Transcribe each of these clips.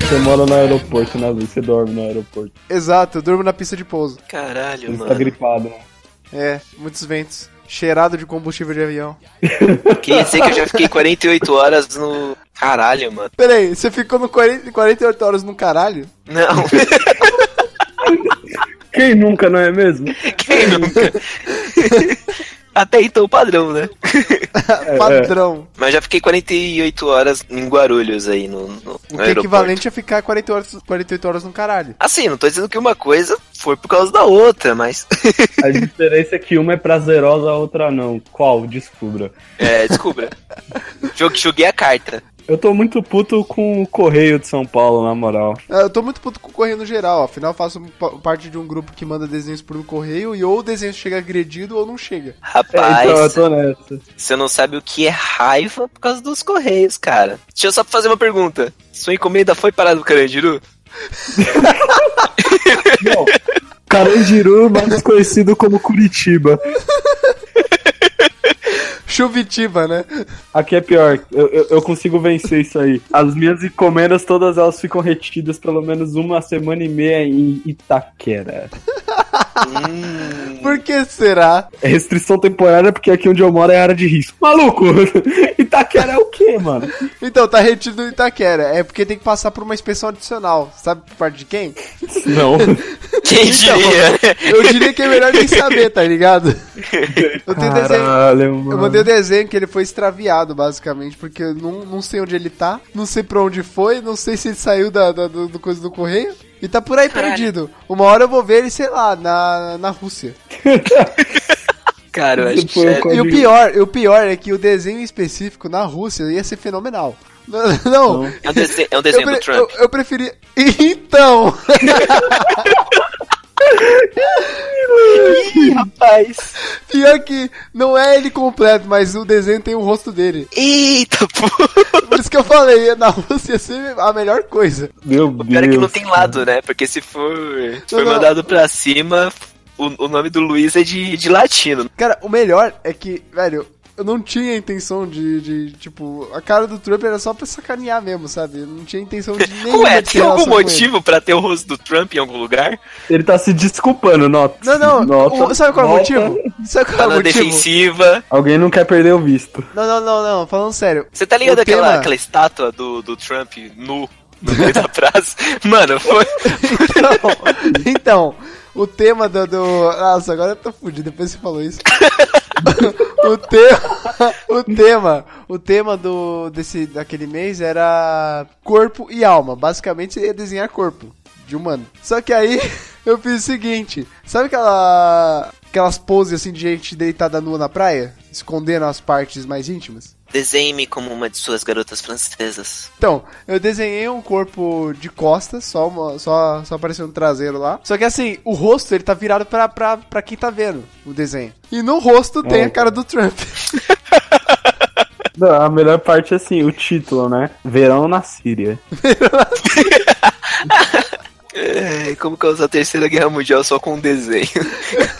Você mora no aeroporto, né, Luiz? Você dorme no aeroporto. Exato, eu durmo na pista de pouso. Caralho, Você tá mano. gripado, né? É, muitos ventos. Cheirado de combustível de avião. Quer dizer que eu já fiquei 48 horas no. Caralho, mano. Peraí, você ficou no 40, 48 horas no caralho? Não, Quem nunca, não é mesmo? quem nunca? Até então padrão, né? Padrão. Mas já fiquei 48 horas em Guarulhos aí no, no, no O que é equivalente a ficar 40 horas, 48 horas no caralho. Assim, não tô dizendo que uma coisa foi por causa da outra, mas. A diferença é que uma é prazerosa, a outra não. Qual? Descubra. É, descubra. Jogue- Joguei a carta. Eu tô muito puto com o Correio de São Paulo, na moral. Ah, Eu tô muito puto com o correio no geral, afinal eu faço pa- parte de um grupo que manda desenhos por correio e ou o desenho chega agredido ou não chega. É, Rapaz, então eu tô nessa. você não sabe o que é raiva por causa dos correios, cara. Deixa eu só fazer uma pergunta. Sua encomenda foi parada no Carandiru? Não. Carandiru, mais conhecido como Curitiba. Chuvitiba, né? Aqui é pior, eu, eu, eu consigo vencer isso aí. As minhas encomendas, todas elas ficam retidas pelo menos uma semana e meia em Itaquera. Hum, Por que será? É restrição temporária porque aqui onde eu moro é área de risco. Maluco! Itaquera é o quê, mano? Então, tá retido no Itaquera. É porque tem que passar por uma inspeção adicional. Sabe por parte de quem? Não. quem diria? né? Eu diria que é melhor nem saber, tá ligado? Eu desenho. Caralho, mano. Eu mandei o desenho que ele foi extraviado, basicamente, porque eu não, não sei onde ele tá, não sei pra onde foi, não sei se ele saiu da, da- do, do coisa do correio. E tá por aí Caralho. perdido. Uma hora eu vou ver ele, sei lá, na, na Rússia. Cara, eu acho que co- E o pior, o pior é que o desenho específico na Rússia ia ser fenomenal. Não, não. é um desenho, é um Eu, desenho do pre- Trump. eu, eu preferia. Então! Ih, rapaz. Pior que não é ele completo, mas o desenho tem o rosto dele. Eita, pô. Por isso que eu falei, na Rússia ia ser a melhor coisa. Meu O pior é que não tem lado, né? Porque se for, se for Não, não. mandado pra cima, o, o nome do Luiz é de, de latino. Cara, o melhor é que, velho, eu não tinha intenção de, de, tipo, a cara do Trump era só pra sacanear mesmo, sabe? Eu não tinha intenção de nenhuma Ué, tem algum motivo pra ter o rosto do Trump em algum lugar? Ele tá se desculpando, nota. Não, não, Nota, o- sabe qual é o motivo? Sabe qual Tá é o na motivo? defensiva. Alguém não quer perder o visto. Não, não, não, não, falando sério. Você tá ligado aquela, tema- aquela estátua do, do Trump nu no meio da praça? Mano, foi. Então, então, o tema do, do. Nossa, agora eu tô fudido, depois você falou isso. o tema. O tema. O tema do, desse, daquele mês era corpo e alma. Basicamente ia desenhar corpo de humano. Só que aí eu fiz o seguinte: sabe aquela. Aquelas poses assim de gente deitada nua na praia? Escondendo as partes mais íntimas? Desenhe-me como uma de suas garotas francesas. Então, eu desenhei um corpo de costas, só, uma, só, só aparecendo um traseiro lá. Só que assim, o rosto ele tá virado pra, pra, pra quem tá vendo o desenho. E no rosto tem É. a cara do Trump. Não, a melhor parte é assim, o título, né? Verão na Síria. É, como causar a terceira guerra mundial só com um desenho?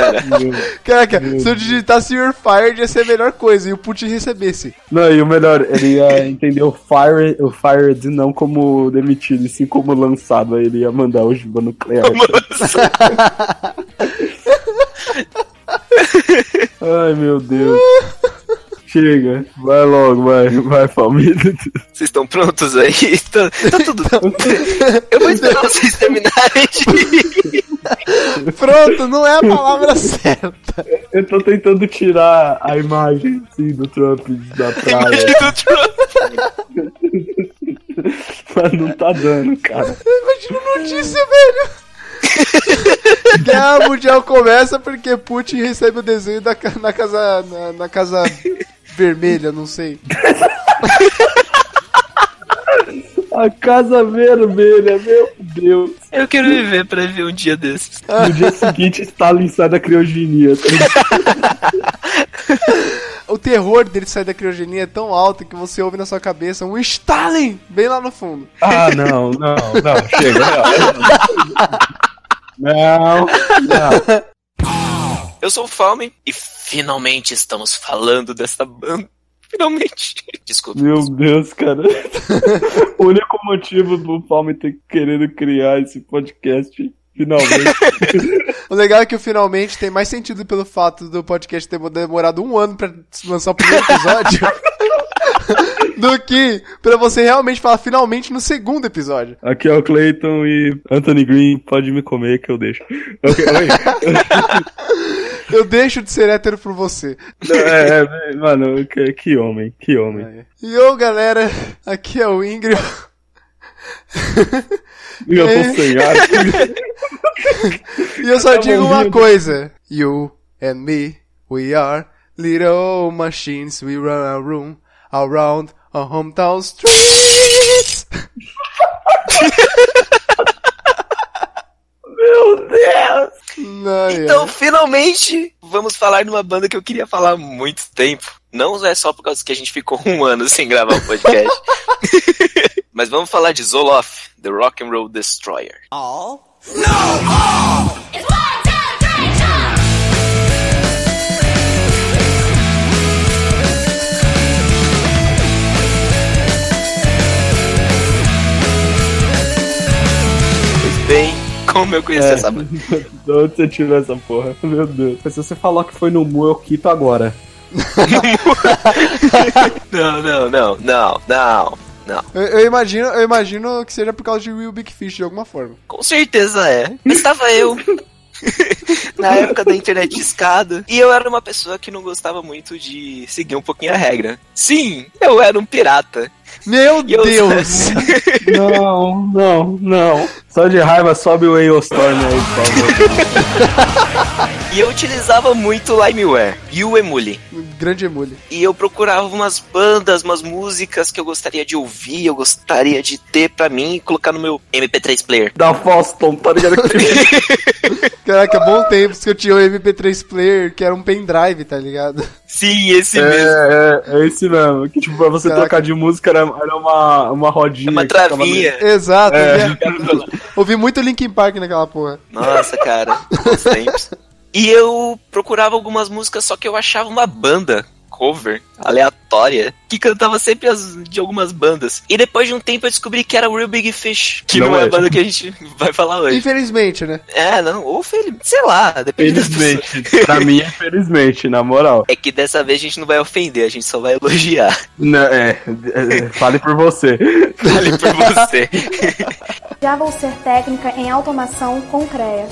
Caraca, se eu digitasse You're Fired ia ser a melhor coisa e o Putin recebesse. Não, e o melhor, ele ia entender o fire, o fired não como demitido, e sim como lançado. Aí ele ia mandar ogiva nuclear. Ai, meu Deus. Chega, vai logo, vai, vai, família. Vocês estão prontos aí? Tá, tá tudo. Eu vou esperar vocês terminarem de. Pronto, não é a palavra certa. Eu tô tentando tirar a imagem, assim, do Trump da praia, do Trump. mas não tá dando, cara. Imagina notícia, velho. Guerra Mundial começa porque Putin recebe o desenho da, na casa. Na, na casa vermelha, não sei. A casa vermelha, meu Deus. Eu quero viver pra ver um dia desses. No dia seguinte, Stalin sai da criogenia. o terror dele sair da criogenia é tão alto que você ouve na sua cabeça um Stalin bem lá no fundo. Ah, não, não, não, chega. Não, não. Eu sou o Falme e finalmente estamos falando dessa banda. Finalmente. Desculpa. Meu Deus, cara. o único motivo do Palme ter querido criar esse podcast, finalmente. O legal é que o finalmente tem mais sentido pelo fato do podcast ter demorado um ano pra lançar o primeiro episódio. Do que pra você realmente falar finalmente no segundo episódio. Aqui é o Clayton e Anthony Green, pode me comer que eu deixo. Eu deixo de ser hétero por você. Não, é, é, mano, que, que homem, que homem. E ô galera, aqui é o Ingrid. E eu tô sem ar. E eu só Tá digo uma coisa. You and me, we are little machines. We run a room around our hometown streets. Meu Deus! Ai, Então, ai. finalmente, vamos falar de uma banda que eu queria falar há muito tempo. Não é só por causa que a gente ficou um ano sem gravar o podcast. Mas vamos falar de Zoloft, The Rock and Roll Destroyer. It's one, two, bem, como eu conheci É. essa banda? De onde você tirou essa porra? Meu Deus. Se você falou que foi no Mu, eu quito agora. Não, não, não, não, não, não. Eu, eu imagino, eu imagino que seja por causa de Will Big Fish de alguma forma. Com certeza é. Mas estava eu. Na época da internet de escada. E eu era uma pessoa que não gostava muito de seguir um pouquinho a regra. Sim, eu era um pirata. Meu eu- Deus! Não, não, não. Só de raiva sobe o Aeostorm aí, por favor. E eu utilizava muito o Limeware e o Emule. Grande emule. E eu procurava umas bandas, umas músicas que eu gostaria de ouvir, eu gostaria de ter pra mim e colocar no meu MP3 player. Da Foston, tá ligado? Caraca, bom tempo que eu tinha o MP3 player, que era um pendrive, tá ligado? Sim, esse mesmo. É, é, é esse mesmo. Que tipo, pra você Caraca. trocar de música era, era uma, uma rodinha. É uma travinha. Exato. É. eu via- Ouvi muito Linkin Park naquela porra. Nossa, cara, bons tempos. E eu procurava algumas músicas, só que eu achava uma banda cover aleatória que cantava sempre as de algumas bandas. E depois de um tempo eu descobri que era o Real Big Fish, que não, Não é a é. banda que a gente vai falar hoje. Infelizmente, né? É, não, ou fel- sei lá, depende. Felizmente. pra mim é felizmente, na moral. É que dessa vez a gente não vai ofender, a gente só vai elogiar. Não, é, é, fale por você. Fale por você. Já vou ser técnica em automação com CREA.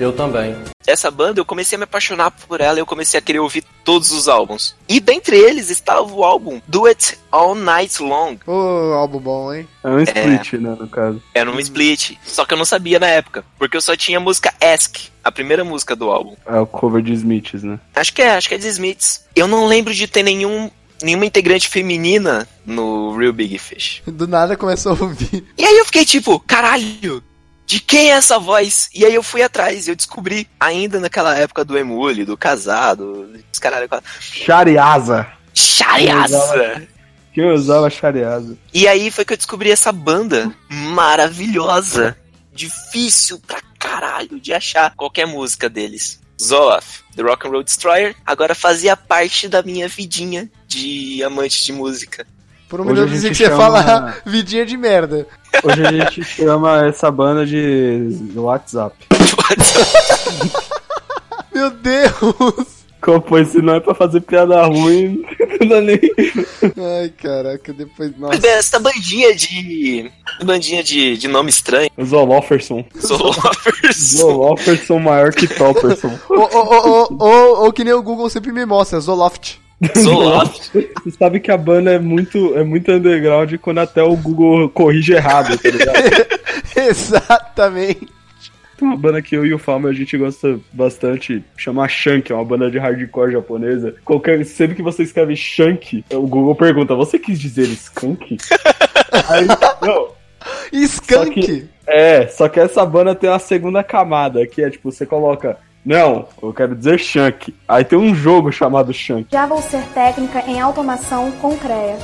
Eu também. Essa banda eu comecei a me apaixonar por ela e eu comecei a querer ouvir todos os álbuns. E dentre eles estava o álbum Do It All Night Long. Ô, álbum bom, hein? É um split, né, no caso. Era um split. Só que eu não sabia na época. Porque eu só tinha a música Ask, a primeira música do álbum. É o cover de Smiths, né? Acho que é, acho que é de Smiths. Eu não lembro de ter nenhum. Nenhuma integrante feminina no Real Big Fish. Do nada começa a ouvir. E aí eu fiquei tipo, caralho, de quem é essa voz? E aí eu fui atrás e eu descobri, ainda naquela época do Emule, do casado, dos caralho, Shariasa. Chariaça! Que eu usava Shariasa. E aí foi que eu descobri essa banda maravilhosa. Difícil pra caralho de achar qualquer música deles. Zoloft, The Rock and Roll Destroyer, agora fazia parte da minha vidinha de amante de música. Por um Hoje minuto eu pensei gente que você ia chama- falar vidinha de merda. Hoje a gente chama essa banda de WhatsApp. Meu Deus! Como, pois se não é pra fazer piada ruim, não dá nem. Ai, caraca, depois. Mas Nossa. essa bandinha de. bandinha de, de nome estranho. Zolofferson. Zoloffers. Zolofferson maior que Topperson. Ou, ou, ou, ou, ou, ou que nem o Google sempre me mostra, Zoloft. Você sabe que a banda é muito, é muito underground quando até o Google corrige errado, tá ligado? Exatamente. Tem uma banda que eu e o Falmer a gente gosta bastante, chama Shank, é uma banda de hardcore japonesa. Qualquer, sempre que você escreve Shank, o Google pergunta, você quis dizer skunk? Aí, não, Skunk. Só que- é, só que essa banda tem uma segunda camada, que é tipo, você coloca Não, eu quero dizer Shank. Aí tem um jogo chamado Shank. Já vou ser técnica em automação com CREA.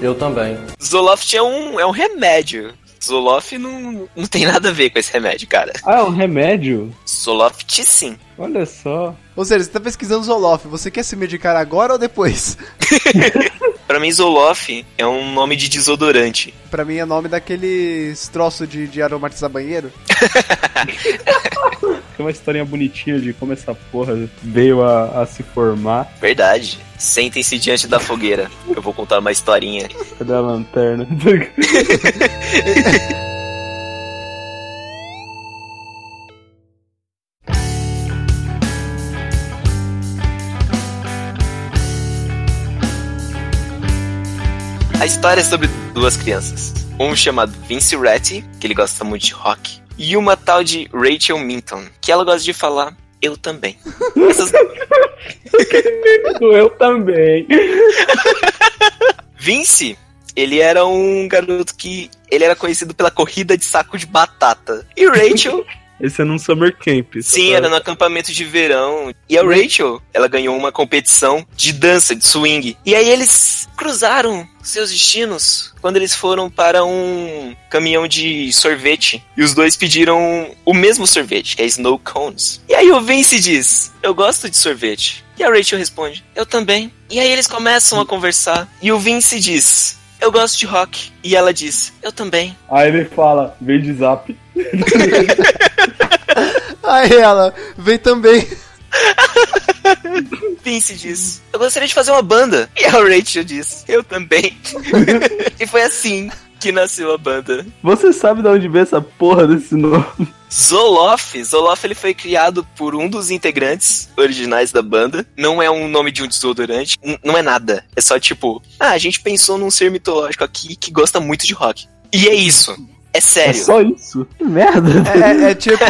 Eu também. Zoloft é um, é um remédio. Zoloft não, não tem nada a ver com esse remédio, cara. Ah, é um remédio? Zoloft sim. Olha só. Ou seja, você tá pesquisando Zoloft, você quer se medicar agora ou depois? Pra mim, Zoloft é um nome de desodorante. Pra mim é nome daqueles troços de, de aromatizar banheiro. Tem uma historinha bonitinha de como essa porra veio a, a se formar. Verdade. Sentem-se diante da fogueira. Eu vou contar uma historinha. Cadê a lanterna? A história é sobre duas crianças. Um chamado Vince Ratty, que ele gosta muito de rock. E uma tal de Rachel Minton, que ela gosta de falar eu também. Essas... eu também. Vince, ele era um garoto que ele era conhecido pela corrida de saco de batata. E Rachel, Esse é num summer camp. só sim, pra- era no acampamento de verão. E a Rachel, ela ganhou uma competição de dança, de swing. E aí eles cruzaram seus destinos quando eles foram para um caminhão de sorvete. E os dois pediram o mesmo sorvete, que é Snow Cones. E aí o Vince diz: Eu gosto de sorvete. E a Rachel responde: Eu também. E aí eles começam a conversar. E o Vince diz: Eu gosto de rock. E ela diz: Eu também. Aí ele fala, vem de zap. Aí ela, vem também. Vince diz: Eu gostaria de fazer uma banda. E a Rachel diz: Eu também. e foi assim que nasceu a banda. Você sabe de onde veio essa porra desse nome? Zoloff, Zoloff ele foi criado por um dos integrantes originais da banda. Não é um nome de um desodorante, não é nada. É só tipo, ah, a gente pensou num ser mitológico aqui que gosta muito de rock. E é isso. É É sério. só isso? Que merda. É, é- é tipo.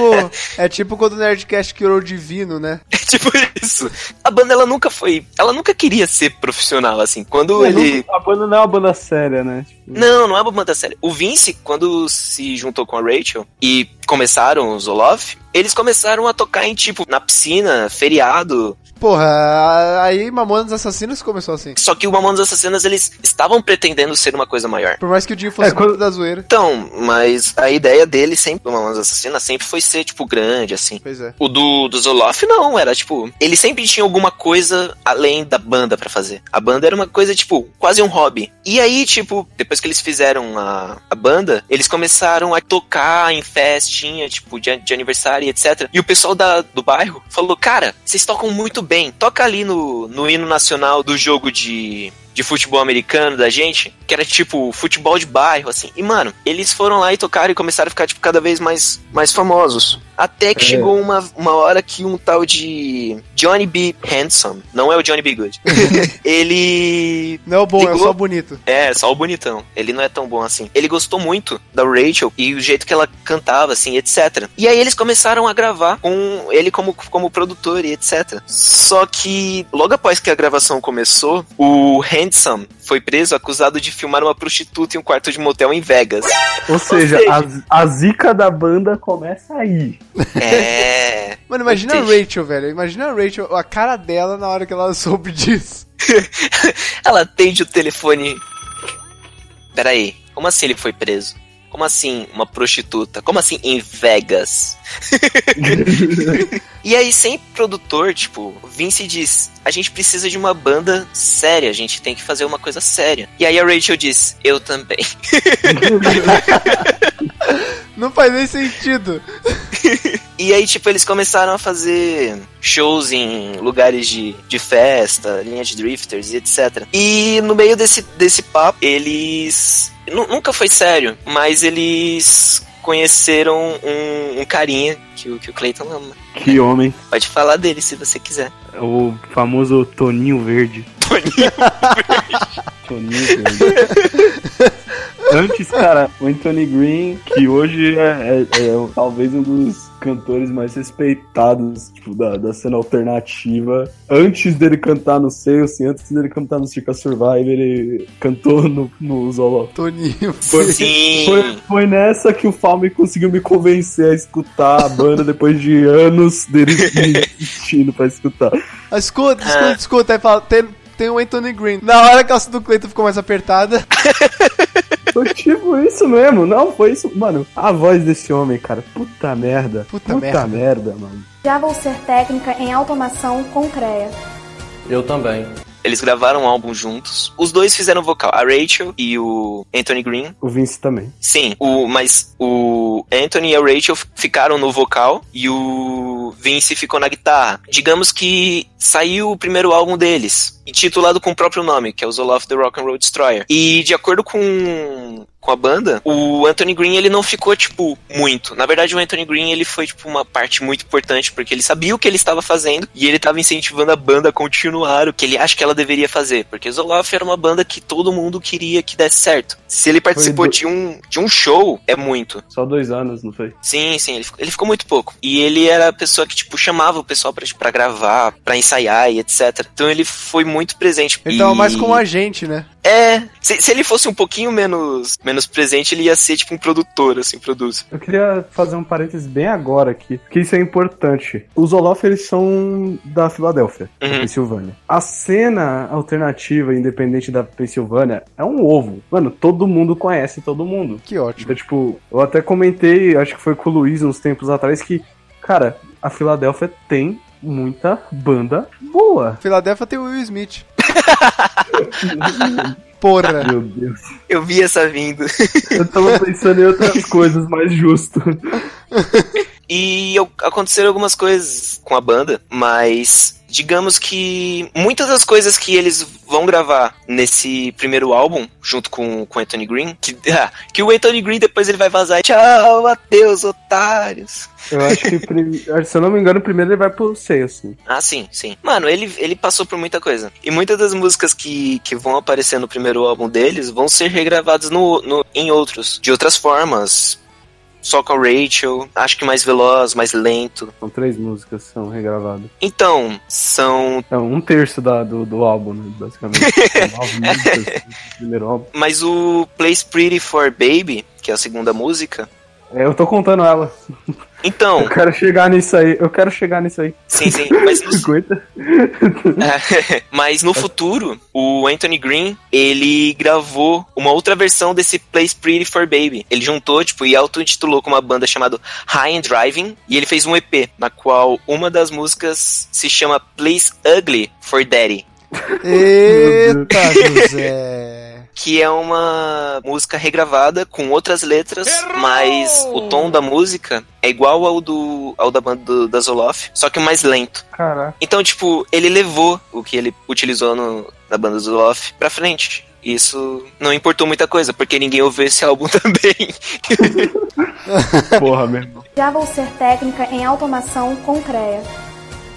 É tipo quando o Nerdcast criou o Divino, né? É tipo isso. A banda ela nunca foi, ela nunca queria ser profissional assim. Quando Mas ele A banda não é uma banda séria, né? Tipo, Não, não é uma banda séria. O Vince, quando se juntou com a Rachel e começaram os Zoloff, eles começaram a tocar em tipo na piscina, feriado. Porra, a- aí Mamonas Assassinos começou assim. Só que o Mamonas Assassinas eles estavam pretendendo ser uma coisa maior. Por mais que o Dio fosse É, quando- da zoeira. Então, mas a ideia dele sempre, do Mamonas Assassinas, sempre foi ser, tipo, grande, assim. Pois é. O do, do Zoloff, não, era tipo. Ele sempre tinha alguma coisa além da banda pra fazer. A banda era uma coisa, tipo, quase um hobby. E aí, tipo, depois que eles fizeram a, a banda, eles começaram a tocar em festinha, tipo, de, de aniversário e etc. E o pessoal da, do bairro falou: Cara, vocês tocam muito bem. Toca ali no, no hino nacional do jogo de. De futebol americano da gente, que era tipo futebol de bairro, assim. E, mano, eles foram lá e tocaram e começaram a ficar, tipo, cada vez mais, mais famosos. Até que É. chegou uma, uma hora que um tal de Johnny B. Handsome, não é o Johnny B. Good, ele. Não é o bom, é Ligou? só o bonito. É, só o bonitão. Ele não é tão bom assim. Ele gostou muito da Rachel e o jeito que ela cantava, assim, etc. E aí eles começaram a gravar com ele como, como produtor e etc. Só que logo após que a gravação começou, o Handsome foi preso acusado de filmar uma prostituta em um quarto de motel em Vegas. Ou seja, seja- A, a zica da banda começa aí. É. Mano, imagina a. Rachel, velho. Imagina a Rachel, a cara dela na hora que ela soube disso. Ela atende o telefone. Peraí, como assim ele foi preso? Como assim uma prostituta? Como assim em Vegas? E aí, sem produtor, tipo, Vince diz: a gente precisa de uma banda séria, a gente tem que fazer uma coisa séria. E aí a Rachel diz: eu também. Não faz nem sentido. E aí, tipo, eles começaram a fazer shows em lugares de, de festa, linha de drifters e etc. E no meio desse, desse papo, eles. nu- Nunca foi sério, mas eles conheceram um, um carinha que, o- que o Clayton ama. Que homem. Pode falar dele se você quiser. O famoso Toninho Verde. Toninho. Toninho Verde. Antes, cara, o Anthony Green, que hoje é, é- é talvez um dos cantores mais respeitados, tipo, da, da cena alternativa. Antes dele cantar no Sales, assim, antes dele cantar no Circa Survive, ele cantou no, no Zolo. Toninho. Foi, Sim. foi, foi nessa que o Falme conseguiu me convencer a escutar a banda depois de anos dele me insistindo pra escutar. Ah, escuta, escuta, Ah. escuta. Aí fala, tem, tem o Anthony Green. Na hora que a calça do Cleiton ficou mais apertada. Foi tipo isso mesmo, não, foi isso. Mano, a voz desse homem, cara, puta merda. Puta merda. merda, mano. Já vou ser técnica em automação com CREA. Eu também. Eles gravaram um álbum juntos. Os dois fizeram vocal, a Rachel e o Anthony Green. O Vince também. Sim, o, mas o Anthony e a Rachel ficaram no vocal e o Vince ficou na guitarra. Digamos que saiu o primeiro álbum deles, intitulado com o próprio nome, que é o Zoloft the Rock and Roll Destroyer. E de acordo com com a banda, o Anthony Green ele não ficou tipo muito. Na verdade, o Anthony Green ele foi tipo uma parte muito importante porque ele sabia o que ele estava fazendo e ele estava incentivando a banda a continuar o que ele acha que ela deveria fazer, porque Zoloft era uma banda que todo mundo queria que desse certo. Se ele participou do- de um de um show, é muito. Só dois anos, não foi? Sim, sim, ele, ficou- ele ficou muito pouco. E ele era a pessoa que, tipo, chamava o pessoal pra, pra gravar, pra ensaiar e etc. Então ele foi muito presente. Ele tava E- mais como a gente, né? É, se, se ele fosse um pouquinho menos, menos presente, ele ia ser, tipo, um produtor, assim, produz. Eu queria fazer um parênteses bem agora aqui, porque isso é importante. Os Olof, eles são da Filadélfia, da Uhum. Pensilvânia. A cena alternativa independente da Pensilvânia é um ovo. Mano, todo mundo conhece todo mundo. Que ótimo. Então, tipo, eu até comentei, acho que foi com o Luiz uns tempos atrás, que, cara, a Filadélfia tem muita banda boa. Filadélfia tem o Will Smith. Porra. Meu Deus. Eu vi essa vindo. Eu tava pensando em outras coisas mais justo. E aconteceram algumas coisas com a banda, mas digamos que muitas das coisas que eles vão gravar nesse primeiro álbum, junto com com o Anthony Green, que, ah, que o Anthony Green depois ele vai vazar e tchau, adeus, otários. Eu acho que, se eu não me engano, primeiro ele vai pro Sales, assim. Ah, sim, sim. Mano, ele, ele passou por muita coisa. E muitas das músicas que, que vão aparecer no primeiro álbum deles vão ser regravadas no, no, em outros, de outras formas. Só com a Rachel, acho que mais veloz, mais lento. São três músicas que são regravadas. Então, são É um terço da, do, do álbum, né, basicamente. São nove músicas do primeiro álbum. Mas o Place Pretty for Baby, que é a segunda música. É, eu tô contando ela. Eu Então, quero chegar nisso aí. Eu quero chegar nisso aí. sim, sim. Mas no. É, mas no futuro, o Anthony Green, ele gravou uma outra versão desse Place Pretty for Baby. Ele juntou, tipo, e auto-intitulou com uma banda chamada High and Driving, e ele fez um EP, na qual uma das músicas se chama Place Ugly for Daddy. Eita, José. Que é uma música regravada com outras letras, mas o tom da música é igual ao do ao da banda do, da Zoloft, só que mais lento. Caraca. Então, tipo, ele levou o que ele utilizou no, na banda do Lof pra frente. Isso não importou muita coisa, porque ninguém ouviu esse álbum também. Porra, mesmo. Já vou ser técnica em automação com CREA.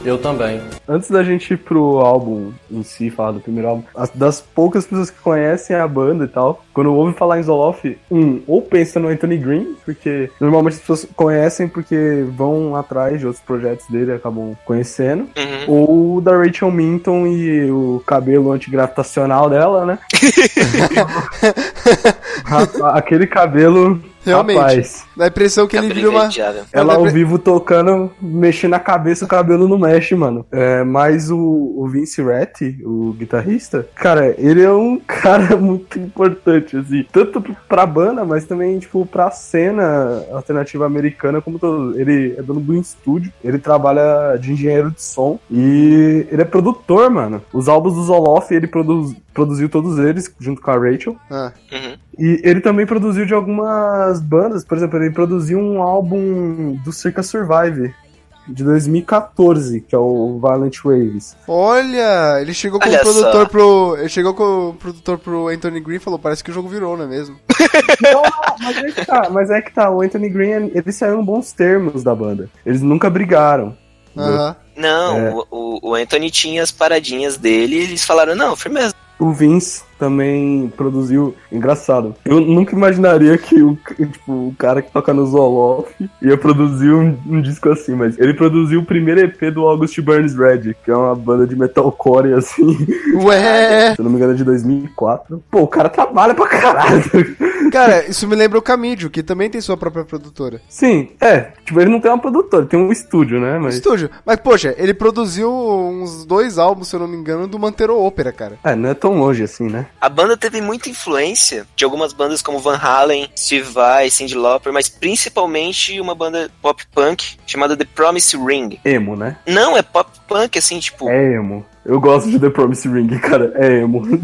Eu também. Antes da gente ir pro álbum em si, falar do primeiro álbum, as, das poucas pessoas que conhecem a banda e tal, quando ouve falar em Zoloff, um, ou pensa no Anthony Green, porque normalmente as pessoas conhecem porque vão atrás de outros projetos dele e acabam conhecendo, Uhum. ou da Rachel Minton e o cabelo antigravitacional dela, né? Aquele cabelo, Realmente. rapaz. Dá a impressão que ele vira uma. invejável. Ela ao vivo tocando, mexendo a cabeça, o cabelo não mexe, mano. É, mas o, o Vince Ratti, o guitarrista, cara, ele é um cara muito importante, assim. Tanto pra banda, mas também, tipo, pra cena alternativa americana, como todo. Ele é dono do estúdio, ele trabalha de engenheiro de som e ele é produtor, mano. Os álbuns do Zoloff, ele produz, produziu todos eles, junto com a Rachel. Ah, Uhum. E ele também produziu de algumas bandas, por exemplo, ele produziu um álbum do Circa Survive de 2014, que é o Violent Waves. olha, ele chegou com Olha o produtor só. pro. Ele chegou com o produtor pro Anthony Green e falou: parece que o jogo virou, não é mesmo? Não, mas é que tá, mas é que tá, o Anthony Green, eles saíram bons termos da banda. Eles nunca brigaram. Aham. Não, É. o, o- o Anthony tinha as paradinhas dele e eles falaram, não, firmeza. O Vince também produziu. Engraçado. Eu nunca imaginaria que o, tipo, o cara que toca no Zoloff ia produzir um, um disco assim, mas ele produziu o primeiro EP do August Burns Red, que é uma banda de metalcore assim. Ué! Se eu não me engano, é de 2004. Pô, o cara trabalha pra caralho. Cara, isso me lembra o Camídio, que também tem sua própria produtora. Sim, é. Tipo, ele não tem uma produtora, ele tem um estúdio, né? Mas. Estúdio. Mas, poxa, ele produziu uns dois álbuns, se eu não me engano, do Mantero Ópera, cara. É, não é tão longe assim, né? A banda teve muita influência de algumas bandas como Van Halen, Steve Vai, Cyndi Lauper, mas principalmente uma banda pop punk chamada The Promise Ring. Emo, né? Não, é pop punk, assim, tipo. É emo. Eu gosto de The Promise Ring, cara. É emo.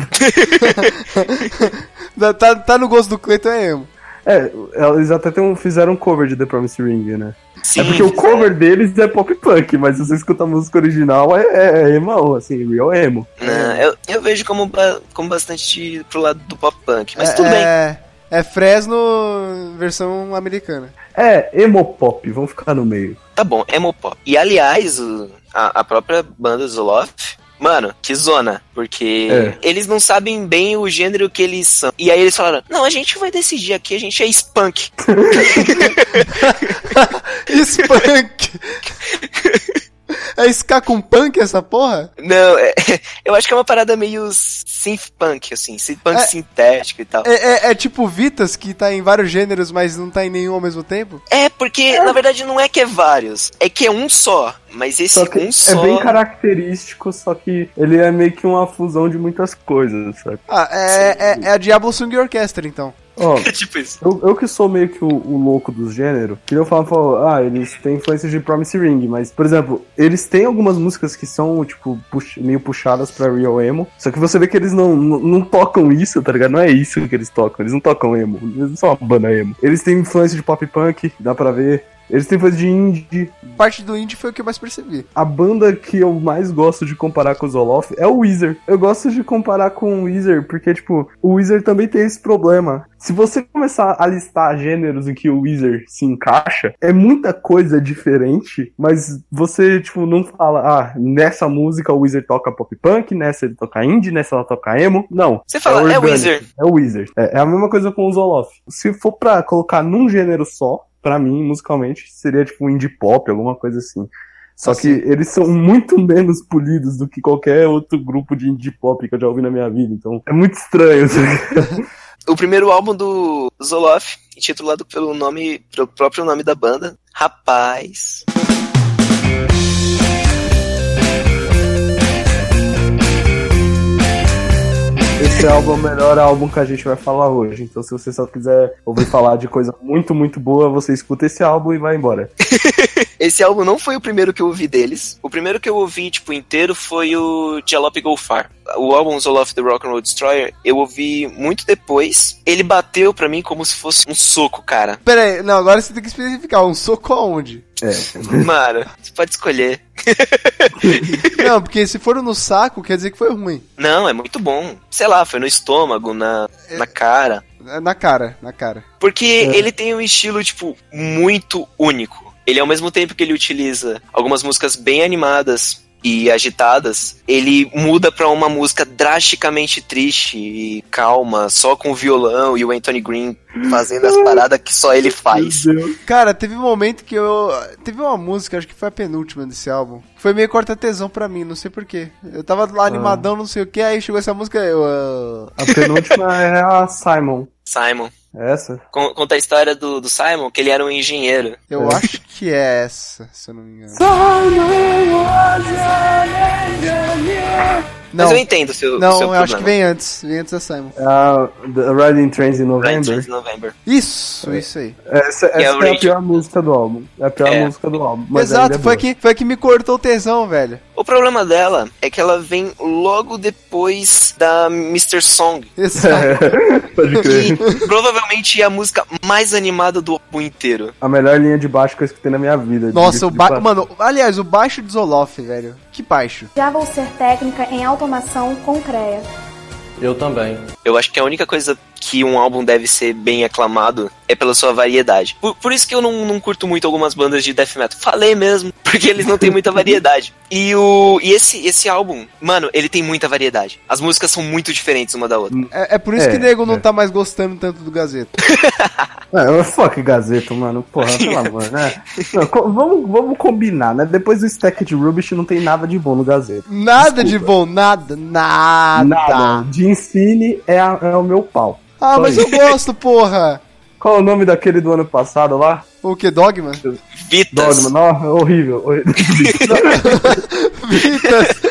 Tá- Tá, tá no gosto do Cleiton, é emo. É, eles até tem um- fizeram um cover de The Promise Ring, né? Sim, é porque o cover deles é pop punk, mas se você escuta a música original é, é, é emo, assim, real emo. Não, eu, eu vejo como, como bastante pro lado do pop punk, mas tudo bem. é, é Fresno versão americana. É, emo pop, vamos ficar no meio. Tá bom, emo pop. E aliás, a, a própria banda Zoloft, mano, que zona. Porque É. eles não sabem bem o gênero que eles são. E aí eles falaram: não, a gente vai decidir aqui, a gente é spunk. Spunk! é ska com punk essa porra? Não, é- eu acho que é uma parada meio synth punk, assim, synth punk É. sintético e tal. É, é- é tipo Vitas, que tá em vários gêneros, mas não tá em nenhum ao mesmo tempo? É, porque na verdade não é que é vários, é que é um só. Mas esse Só um é só. bem característico, só que ele é meio que uma fusão de muitas coisas, sabe? Ah, é, é, é a Diablo Sung Orchestra, então. Ó, É tipo isso. Eu, eu que sou meio que o, o louco dos gêneros, que eu falo, falo, ah, eles têm influência de Promise Ring, mas, por exemplo, eles têm algumas músicas que são, tipo, pux- meio puxadas pra Real Emo, só que você vê que eles não, não, não tocam isso, tá ligado? Não é isso que eles tocam, eles não tocam emo, eles não são uma banda emo. Eles têm influência de pop punk, dá pra ver. Eles têm influência de indie. Parte do indie foi o que eu mais percebi. A banda que eu mais gosto de comparar com o Zoloff é o Weezer. Eu gosto de comparar com o Weezer porque, tipo, o Weezer também tem esse problema. Se você começar a listar gêneros em que o Weezer se encaixa, é muita coisa diferente, mas você, tipo, não fala, ah, nessa música o Weezer toca pop punk, nessa ele toca indie, nessa ela toca emo. Não. Você fala, é orgânico, Weezer. É o Weezer. É, é a mesma coisa com o Zoloff. Se for pra colocar num gênero só, pra mim, musicalmente, seria tipo um indie pop, alguma coisa assim. Só Assim. que eles são muito menos polidos do que qualquer outro grupo de indie pop que eu já ouvi na minha vida. Então é muito estranho. sabe? O primeiro álbum do Zoloff, intitulado pelo nome, pelo próprio nome da banda, Rapaz. Esse álbum é o melhor álbum que a gente vai falar hoje. Então se você só quiser ouvir falar de coisa muito, muito boa, você escuta esse álbum e vai embora. Esse álbum não foi o primeiro que eu ouvi deles. O primeiro que eu ouvi, tipo, inteiro foi o Jalop Go Far. O álbum Zoloff The Rock and Roll Destroyer, eu ouvi muito depois. Ele bateu pra mim como se fosse um soco, cara. Pera aí, não, agora você tem que especificar, um soco aonde? É. Mano, você pode escolher. Não, porque se for no saco, quer dizer que foi ruim. Não, é muito bom. Sei lá, foi no estômago, na, na cara. É Na cara, na cara. Porque ele tem um estilo, tipo, muito único. Ele, ao mesmo tempo que ele utiliza algumas músicas bem animadas e agitadas, ele muda pra uma música drasticamente triste e calma, só com o violão e o Anthony Green fazendo as paradas que só ele faz. Cara, teve um momento que eu. Teve uma música, acho que foi a penúltima desse álbum. Foi meio corta-tesão pra mim, não sei porquê. Eu tava lá animadão, não sei o que, aí chegou essa música eu. ah, A penúltima é a Simon. Simon. Essa? Con- Conta a história do, do Simon, que ele era um engenheiro. eu É. acho que é essa, se eu não me engano. Não, Mas eu entendo o seu, o não, seu eu acho que vem antes. Vem antes da Simon. É a The Riding Trains in November. Since November. Isso, isso aí. Essa, essa E é, a pior música do álbum. É a pior É. música do álbum. Mas Exato, é foi boa. que, foi que me cortou o tesão, velho. O problema dela é que ela vem logo depois da Mr. Song. Exato. Pode crer. Que provavelmente é a música mais animada do álbum inteiro. A melhor linha de baixo que eu escutei na minha vida. Nossa, o de ba... passagem. Mano, aliás, o baixo de Zoloff, velho. Que baixo. Já vou ser técnica em automação com CREA. Eu também. Eu acho que a única coisa que um álbum deve ser bem aclamado é pela sua variedade. Por, por isso que eu não, não curto muito algumas bandas de death metal. Falei mesmo, porque eles não têm muita variedade. E, o, e esse, esse álbum, mano, ele tem muita variedade. As músicas são muito diferentes uma da outra. É, é por isso É, que o nego não é. tá mais gostando tanto do Gazeta. É, fuck Gazeta, mano. Porra, pelo amor, né? Não, vamos, vamos combinar, né? Depois do Stack de Rubbish não tem nada de bom no Gazeta. Nada de bom, nada, nada. Nada. De Ensine é, a- é o meu pau. Ah, Só mas isso. eu gosto, porra. Qual é o nome daquele do ano passado lá? O que, Dogma? Vitas. Dogma, não, é horrível. horrível. Vitas.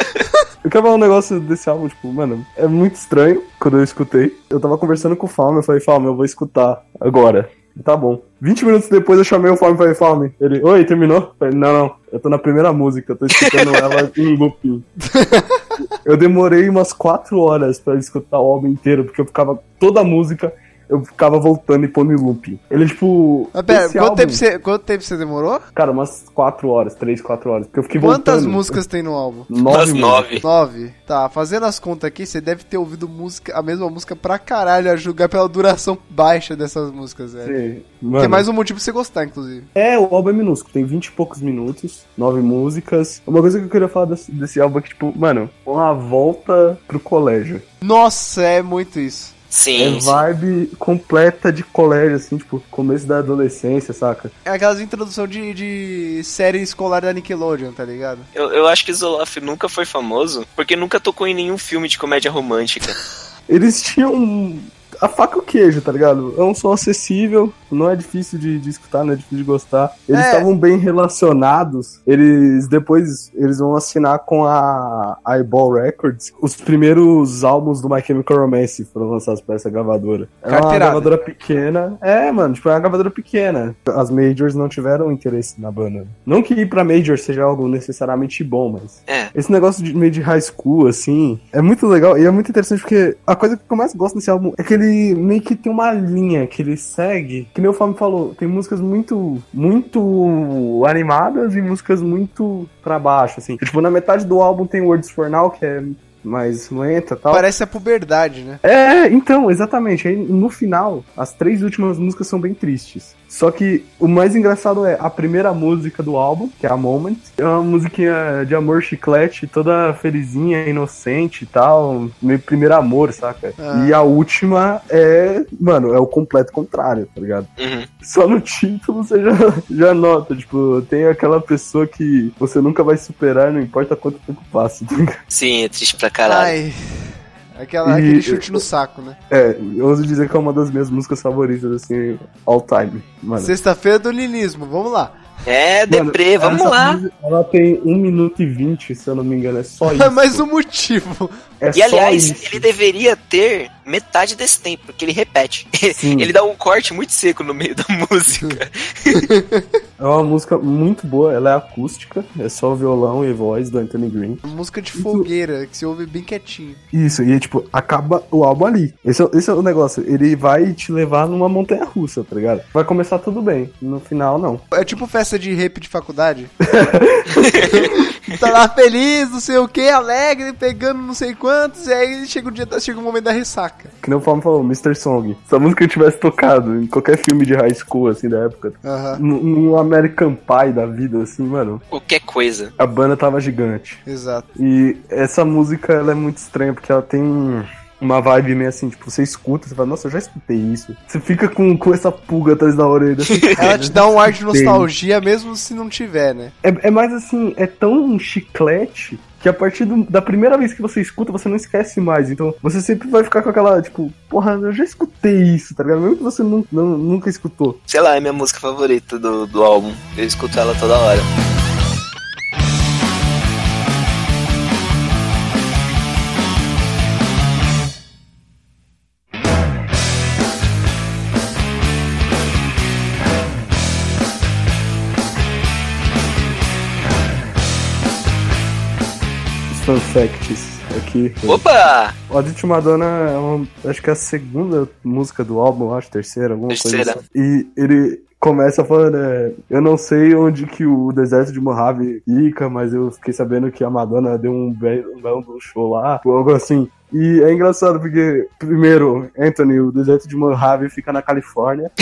Eu quero falar um negócio desse álbum, tipo, mano, é muito estranho quando eu escutei. Eu tava conversando com o Falme, eu falei, Falme, eu vou escutar agora. Tá bom. 20 minutos depois eu chamei o Falme e falei, Falme. Ele, oi, terminou? Falei, não, não, eu tô na primeira música, eu tô escutando ela em looping. Eu demorei umas 4 horas pra escutar o álbum inteiro, porque eu ficava, toda a música, eu ficava voltando e pondo em looping. Ele, tipo. Mas pera, quanto, álbum- tempo você, quanto tempo você demorou? Cara, umas 4 horas, 3, 4 horas. Porque eu fiquei Quantas voltando. músicas tem no álbum? Umas Nove. músicas. nove. Nove. Tá, fazendo as contas aqui, você deve ter ouvido música, a mesma música pra caralho, a julgar pela duração baixa dessas músicas, velho. Sim. Tem Mano, mais um motivo pra você gostar, inclusive. É, o álbum é minúsculo, tem 20 e poucos minutos, 9 músicas. Uma coisa que eu queria falar desse, desse álbum é que, tipo, mano, uma volta pro colégio. Nossa, é muito isso. Sim, é sim. vibe completa de colégio, assim, tipo, começo da adolescência, saca? É aquelas introdução de, de série escolar da Nickelodeon, tá ligado? Eu, eu acho que Zoloff nunca foi famoso porque nunca tocou em nenhum filme de comédia romântica. Eles tinham a faca e o queijo, tá ligado? É um som acessível, não é difícil de, de escutar, não é difícil de gostar. Eles É. estavam bem relacionados. Eles depois eles vão assinar com a Eyeball Records. Os primeiros álbuns do My Chemical Romance foram lançados por essa gravadora. É uma Carteirada. gravadora pequena. É, mano, tipo, é uma gravadora pequena. As majors não tiveram interesse na banda. Não que ir pra major seja algo necessariamente bom, mas É. esse negócio de meio de high school, assim, é muito legal e é muito interessante porque a coisa que eu mais gosto desse álbum é que ele meio que tem uma linha que ele segue, que nem o Fábio falou, tem músicas muito, muito animadas e músicas muito pra baixo, assim. Tipo, na metade do álbum tem Words for Now, que é mais lenta e tal. Parece a puberdade, né? É, então, exatamente. Aí no final, as três últimas músicas são bem tristes. Só que o mais engraçado é a primeira música do álbum, que é a Moment. É uma musiquinha de amor chiclete, toda felizinha, inocente e tal. Meio primeiro amor, saca? Ah. E a última é, mano, é o completo contrário, tá ligado? Uhum. Só no título você já, já nota, tipo, tem aquela pessoa que você nunca vai superar, não importa quanto tempo passa, tá ligado? Sim, é triste pra caralho. Ai. Aquela, E- aquele chute no saco, né? É, eu ouso dizer que é uma das minhas músicas favoritas, assim, all time. Sexta-feira do linismo, vamos lá. É, Mano, deprê, vamos lá. música, Ela tem 1 minuto e 20, se eu não me engano, é só isso. Mais um motivo. É E aliás, isso. ele deveria ter metade desse tempo, porque ele repete. Sim. Ele dá um corte muito seco no meio da música. É uma música muito boa, ela é acústica, é só violão e voz do Anthony Green. Música de fogueira, que se ouve bem quietinho. Isso, e tipo, acaba o álbum ali. Esse é, esse é o negócio, ele vai te levar numa montanha russa, tá ligado? Vai começar tudo bem, no final não. É tipo festa de rap de faculdade. tá lá feliz, não sei o que, alegre, pegando não sei quantos, e aí chega o dia, chega o momento da ressaca. Que nem o Fábio falou, Mr. Song. Se a música tivesse tocado em qualquer filme de high school, assim, da época, Aham, no, no American Pie da vida, assim, mano, Qualquer coisa. a banda tava gigante. exato. E essa música, ela é muito estranha, porque ela tem uma vibe meio assim, tipo, você escuta, você fala, nossa, eu já escutei isso. Você fica com, com essa pulga atrás da orelha. assim, Ela te dá um ar de nostalgia, mesmo se não tiver, né? É, é mais assim, é tão um chiclete que a partir do- da primeira vez que você escuta, você não esquece mais. Então, você sempre vai ficar com aquela, tipo, porra, eu já escutei isso, tá ligado? Mesmo que você nu- não- nunca escutou. Sei lá, é minha música favorita do, do álbum. Eu escuto ela toda hora. Facts aqui. Opa! O Adit Madonna é uma, acho que é a segunda música do álbum, acho, terceira, alguma Terceira. coisa assim. E ele começa falando, é, eu não sei onde que o deserto de Mojave fica, mas eu fiquei sabendo que a Madonna deu um belo, um belo show lá, ou algo assim. E é engraçado porque, primeiro, Anthony, o deserto de Mojave fica na Califórnia.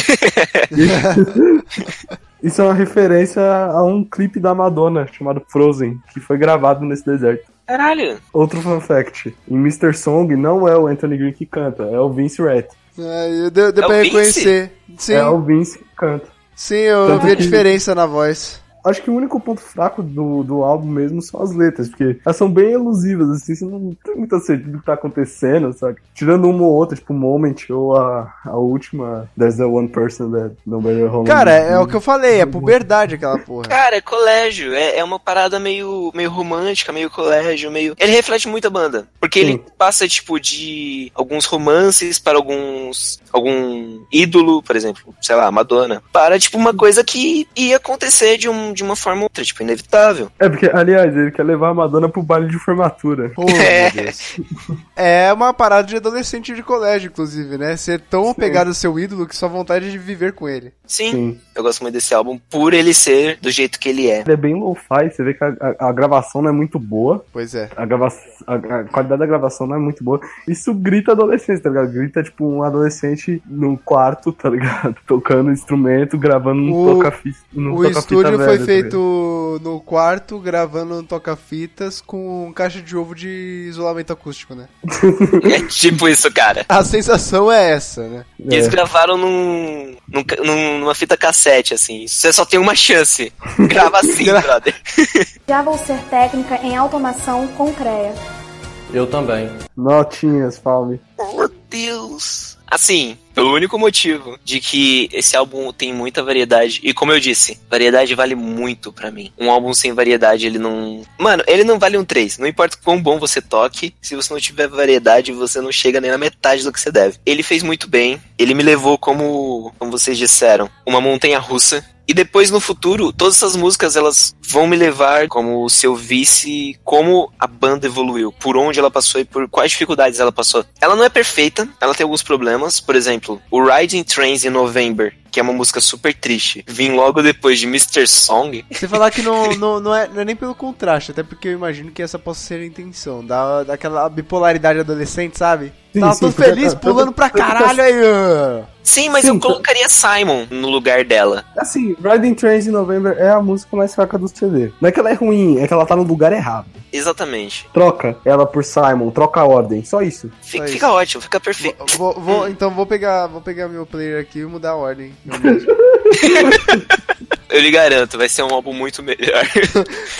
Isso é uma referência a um clipe da Madonna chamado Frozen, que foi gravado nesse deserto. Caralho. Outro fun fact: em Mr. Song não é o Anthony Green que canta, é o Vince Rat. É, deu deu É o pra Vince? reconhecer. Sim, É o Vince que canta. sim, eu Tanto vi a que- diferença na voz. Acho que o único ponto fraco do, do álbum mesmo são as letras, porque elas são bem elusivas, assim, você não tem muita certeza do que tá acontecendo, sabe? Tirando uma ou outra, tipo Moment, ou a, a última, There's the One Person That No Better Home. Cara, é, o que eu falei, é puberdade aquela porra. Cara, é colégio. É, é uma parada meio, meio romântica, meio colégio, meio. Ele reflete muito a banda. Porque ele Sim. passa, tipo, de alguns romances para alguns. algum ídolo, por exemplo, sei lá, Madonna. Para, tipo, uma coisa que ia acontecer de, um, de uma forma ou outra, tipo, inevitável. É, porque, aliás, ele quer levar a Madonna pro baile de formatura. Deus. É uma parada de adolescente de colégio, inclusive, né? Ser tão apegado ao seu ídolo que sua vontade é de viver com ele. Sim, Sim. eu gosto muito desse álbum por ele ser do jeito que ele é. Ele é bem lo-fi, você vê que a, a- a gravação não é muito boa. Pois é. A, grava a, a qualidade da gravação não é muito boa. Isso grita adolescente, tá ligado? Grita tipo um adolescente num quarto, tá ligado? Tocando instrumento, gravando no O- toca-fita. no O estúdio velho, foi tá feito no quarto, gravando um toca-fitas com caixa de ovo de isolamento acústico, né? É tipo isso, cara. A sensação é essa, né? E eles É. gravaram num, num num- numa fita cassete, assim. Você só tem uma chance. Grava assim, brother. Já vou ser técnica em automação com CREA. Eu também. Notinhas, Palme. Meu Deus. Assim, pelo único motivo de que esse álbum tem muita variedade. E como eu disse, variedade vale muito pra mim. Um álbum sem variedade, ele não. Mano, ele não vale um 3. Não importa quão bom você toque, se você não tiver variedade, você não chega nem na metade do que você deve. Ele fez muito bem. Ele me levou como, como vocês disseram, uma montanha russa. E depois no futuro, todas essas músicas elas vão me levar como se eu visse como a banda evoluiu, por onde ela passou e por quais dificuldades ela passou. Ela não é perfeita, ela tem alguns problemas, por exemplo, o Riding Trains in November, que é uma música super triste, vim logo depois de Mr. Song. Você falar que não, não, não, é, não é nem pelo contraste, até porque eu imagino que essa possa ser a intenção. Da, daquela bipolaridade adolescente, sabe? Sim, Tava sim, todo feliz, tanto- pulando pra caralho aí. Sim, mas Sim, eu tá- colocaria Simon no lugar dela. Assim, Riding Trains in November é a música mais fraca do CD. Não é que ela é ruim, é que ela tá no lugar errado. Exatamente. Troca ela por Simon, troca a ordem, só isso. Fica, isso. fica ótimo, fica perfeito. Vou, vou- então vou pegar, vou pegar meu player aqui e mudar a ordem. Eu lhe garanto, vai ser um álbum muito melhor.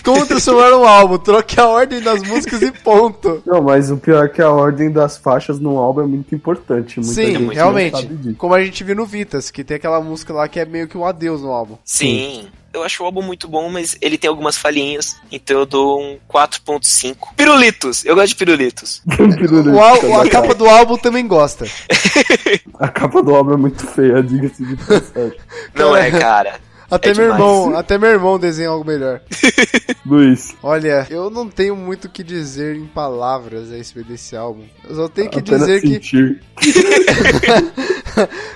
Como transformar um álbum? Troque a ordem das músicas e ponto. Não, mas o pior é que a ordem das faixas no álbum é muito importante. Muita Sim, gente não realmente. sabe disso. Como a gente viu no Vitas, que tem aquela música lá que é meio que um adeus no álbum. Sim. Eu acho o álbum muito bom, mas ele tem algumas falhinhas, então eu dou um 4.5. Pirulitos! Eu gosto de pirulitos. O, ál- a capa do álbum também gosta. A capa do álbum é muito feia, diga-se de passagem. Não é, cara. Até É meu demais. irmão, até meu irmão desenha algo melhor. Luiz, Olha, eu não tenho muito o que dizer em palavras a respeito desse álbum. Eu só tenho que apenas dizer que sentir.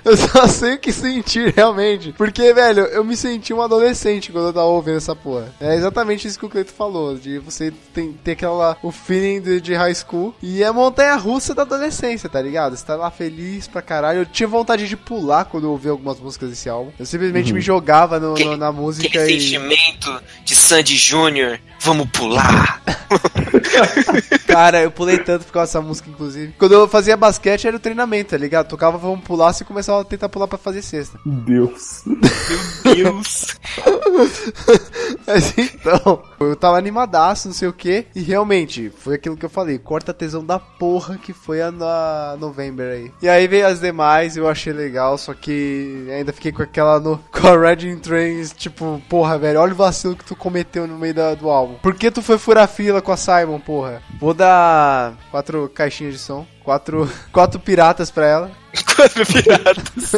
eu só sei o que sentir realmente. Porque, velho, eu me senti um adolescente quando eu tava ouvindo essa porra. É exatamente isso que o Cleito falou. De você tem, ter aquela, o feeling de, de high school. E é a montanha russa da adolescência, tá ligado? Você tá lá feliz pra caralho. Eu tinha vontade de pular quando eu ouvi algumas músicas desse álbum. Eu simplesmente me jogava no- no- na música Aquele e. sentimento de Sandy Júnior, vamos pular. Cara, eu pulei tanto por causa dessa música, inclusive. Quando eu fazia basquete era o treinamento, tá ligado? Tocava vamos pular e começava a tentar pular pra fazer cesta. Deus. Meu Deus. Mas então, eu tava animadaço, não sei o que, e realmente, foi aquilo que eu falei, corta a tesão da porra que foi a, a November aí. E aí veio as demais, eu achei legal, só que ainda fiquei com aquela no, com a Reading Trains, tipo, porra, velho, olha o vacilo que tu cometeu no meio da- do álbum. Por que tu foi furar fila com a Simon, porra? Vou dar quatro caixinhas de som, quatro, quatro piratas pra ela. Quatro piratas.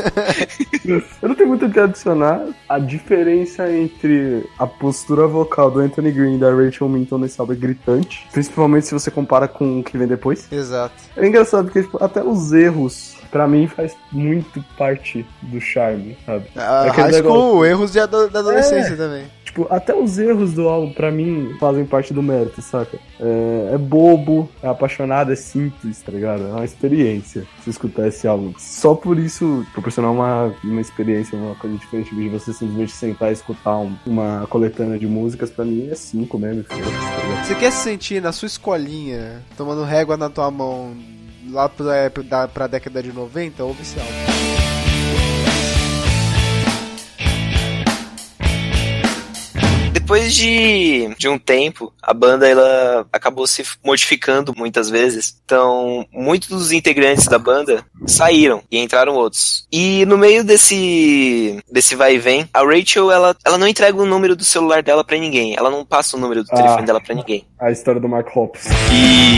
Eu não tenho muito o que adicionar. A diferença entre a postura vocal do Anthony Green e da Rachel Minton nesse álbum é gritante. Principalmente se você compara com o que vem depois. Exato. É engraçado porque tipo, até os erros, pra mim, faz muito parte do charme, sabe? A É high school, erros de ado- da adolescência também. Tipo, até os erros do álbum, pra mim, fazem parte do mérito, saca? É, é bobo, é apaixonado, é simples, tá ligado? É uma experiência você escutar esse álbum. Só por isso, proporcionar uma, uma experiência, uma coisa diferente de você simplesmente sentar e escutar um- uma coletânea de músicas, pra mim é cinco mesmo, foda-se, tá? Você quer se sentir na sua escolinha, tomando régua na tua mão, lá pra, pra, pra década de 90? Ouve esse álbum. Depois de, de um tempo, a banda ela acabou se modificando muitas vezes. Então, muitos dos integrantes da banda saíram e entraram outros. E no meio desse desse vai e vem, a Rachel ela, ela não entrega o número do celular dela pra ninguém. Ela não passa o número do Ah. telefone dela pra ninguém. A história do Mark Hoppus.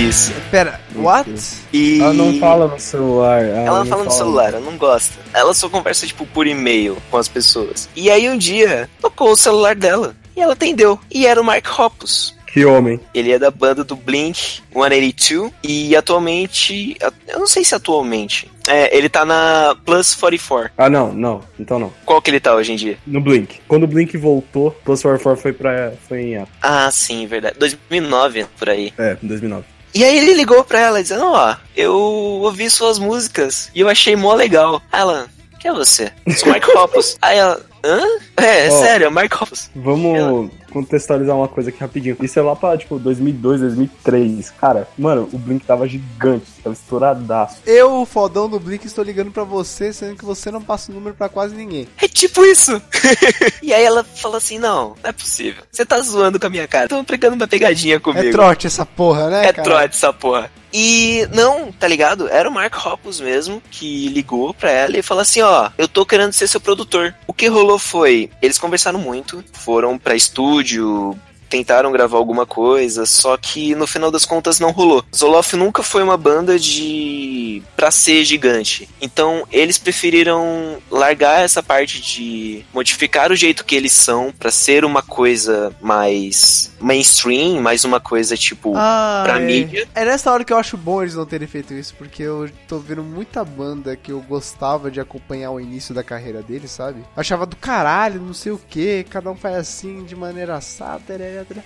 Isso. Pera, what? E Ela não fala no celular. Ela não fala no celular, ela não gosta. Ela só conversa, tipo, por e-mail com as pessoas. E aí um dia, tocou o celular dela. E ela atendeu. E era o Mark Hoppus. Que homem. Ele é da banda do Blink 182 e atualmente, eu não sei se atualmente, é, ele tá na Plus 44. Ah, não, não. Então não. Qual que ele tá hoje em dia? No Blink. Quando o Blink voltou, Plus 44 foi, pra, foi em ato. Ah, sim, verdade. 2009, por aí. É, em 2009. E aí ele ligou pra ela dizendo, ó, eu ouvi suas músicas e eu achei mó legal. Ela, quem é você? Sou Mark Hoppus. Aí ela, hã? É, é Ó. sério, é o Mark Hoppus. Vamos contextualizar uma coisa aqui rapidinho. Isso é lá pra, tipo, 2002, 2003. Cara, mano, o Blink tava gigante, tava estouradaço. Eu, o fodão do Blink, estou ligando pra você, sendo que você não passa o número pra quase ninguém. É tipo isso. e aí ela falou assim, não, não é possível. Você tá zoando com a minha cara. Estão pregando uma pegadinha comigo. É trote essa porra, né, É cara? trote essa porra. E não, tá ligado? Era o Mark Hoppus mesmo que ligou pra ela e falou assim: Ó, eu tô querendo ser seu produtor. O que rolou foi: eles conversaram muito, foram pra estúdio, estúdio, tentaram gravar alguma coisa, só que no final das contas não rolou. Zoloff nunca foi uma banda de. pra ser gigante. Então eles preferiram largar essa parte de modificar o jeito que eles são pra ser uma coisa mais mainstream, mais uma coisa tipo. Ah, pra é. mídia. É nessa hora que eu acho bom eles não terem feito isso, porque eu tô vendo muita banda que eu gostava de acompanhar o início da carreira deles, sabe? Achava do caralho, não sei o que, cada um faz assim, de maneira assada,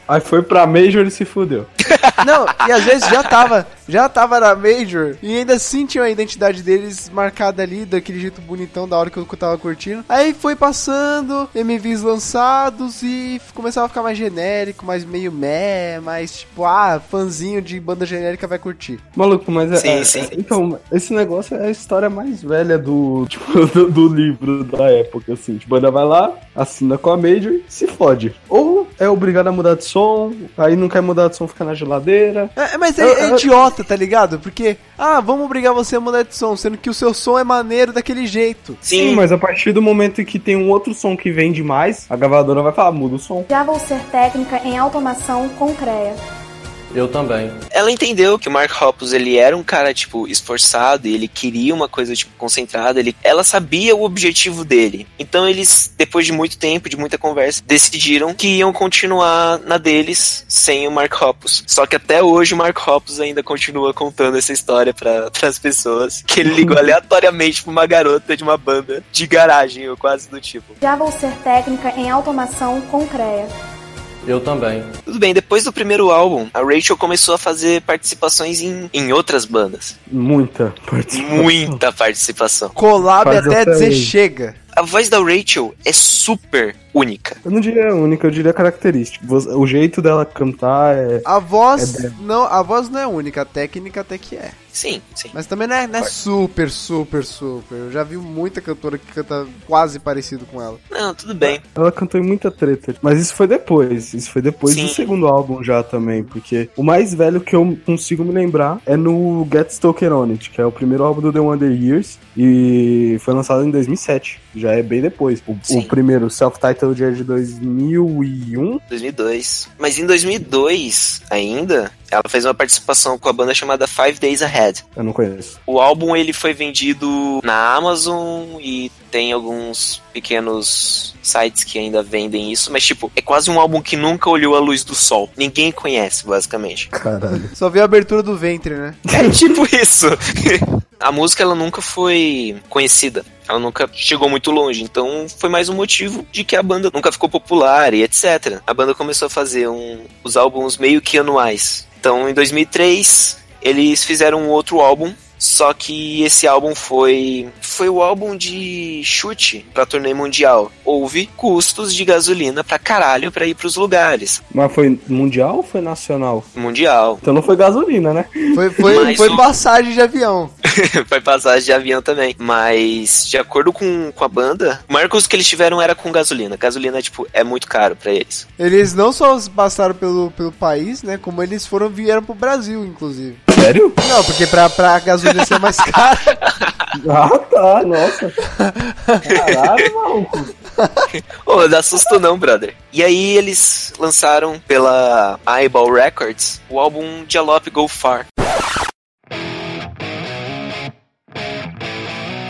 Aí foi pra Major e se fudeu. Não, e às vezes já tava, já tava na Major, e ainda assim tinha a identidade deles marcada ali, daquele jeito bonitão da hora que eu tava curtindo. Aí foi passando, MVs lançados, e começava a ficar mais genérico, mais meio meh, mais tipo, ah, fãzinho de banda genérica vai curtir. Maluco, mas é, Sim, é- sim. é- Então, esse negócio é a história mais velha do, tipo, do, do livro da época, assim. Tipo, a banda vai lá, assina com a Major e se fode. Ou é obrigado a mudar de som, aí não quer mudar de som, fica na geladeira. É, mas é, é idiota, tá ligado? Porque, ah, vamos obrigar você a mudar de som, sendo que o seu som é maneiro daquele jeito. Sim, mas a partir do momento em que tem um outro som que vende mais, a gravadora vai falar, muda o som. Já vou ser técnica em automação com CREA. Eu também. ela entendeu que o Mark Hoppus ele era um cara tipo esforçado e ele queria uma coisa tipo concentrada, ele ela sabia o objetivo dele. Então eles depois de muito tempo, de muita conversa, decidiram que iam continuar na deles sem o Mark Hoppus. Só que até hoje o Mark Hoppus ainda continua contando essa história para as pessoas, que ele ligou aleatoriamente pra uma garota de uma banda de garagem ou quase do tipo. Já vou ser técnica em automação com CREA. Eu também. Tudo bem, depois do primeiro álbum, a Rachel começou a fazer participações em, em outras bandas. Muita participação. Muita participação. Collab até até dizer hoje. chega. A voz da Rachel é super única. Eu não diria única, eu diria característica. O jeito dela cantar é. A voz É não, a voz não é única, a técnica até que é. Sim, sim. Mas também não é, não é super, super, super. Eu já vi muita cantora que canta quase parecido com ela. Não, tudo bem. Ela cantou em muita treta. Mas isso foi depois. Isso foi depois Sim. do segundo álbum já também. Porque o mais velho que eu consigo me lembrar é no Get Stoker On It, que é o primeiro álbum do The Wonder Years. E foi lançado em 2007. Já é bem depois. O, o primeiro self-titled é de 2001. 2002. Mas em 2002, ainda, ela fez uma participação com a banda chamada Five Days Ahead. Eu não conheço. O álbum ele foi vendido na Amazon e tem alguns pequenos sites que ainda vendem isso, mas tipo, é quase um álbum que nunca olhou a luz do sol. Ninguém conhece, basicamente. Caralho. Só vi a abertura do ventre, né? É tipo isso. A música ela nunca foi conhecida Ela nunca chegou muito longe, então foi mais um motivo de que a banda nunca ficou popular e etc. A banda começou a fazer um, os álbuns meio que anuais. Então, em 2003, eles fizeram um outro álbum, só que esse álbum foi foi o álbum de chute pra turnê mundial. Houve custos de gasolina pra caralho pra ir pros lugares. Mas foi mundial ou foi nacional? Mundial. Então não foi gasolina, né? Foi, foi, Mas foi o- passagem de avião. foi passagem de avião também. Mas, de acordo com, com a banda, o maior custo que eles tiveram era com gasolina. Gasolina, tipo, é muito caro pra eles. Eles não só passaram pelo, pelo país, né? Como eles foram vieram pro Brasil, inclusive. Sério? Não, porque pra, pra gasolina ser mais cara. Ah, tá, nossa. Caralho, maluco. Ô, dá susto não, brother. E aí eles lançaram pela Eyeball Records o álbum Jalop Go Far.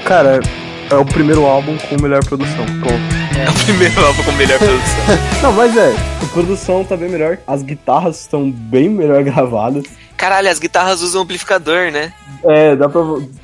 Cara, é o primeiro álbum com melhor produção. Ponto. É o primeiro álbum com melhor produção. Não, mas é, a produção tá bem melhor. As guitarras estão bem melhor gravadas. Caralho, as guitarras usam amplificador, né? É, dá pra.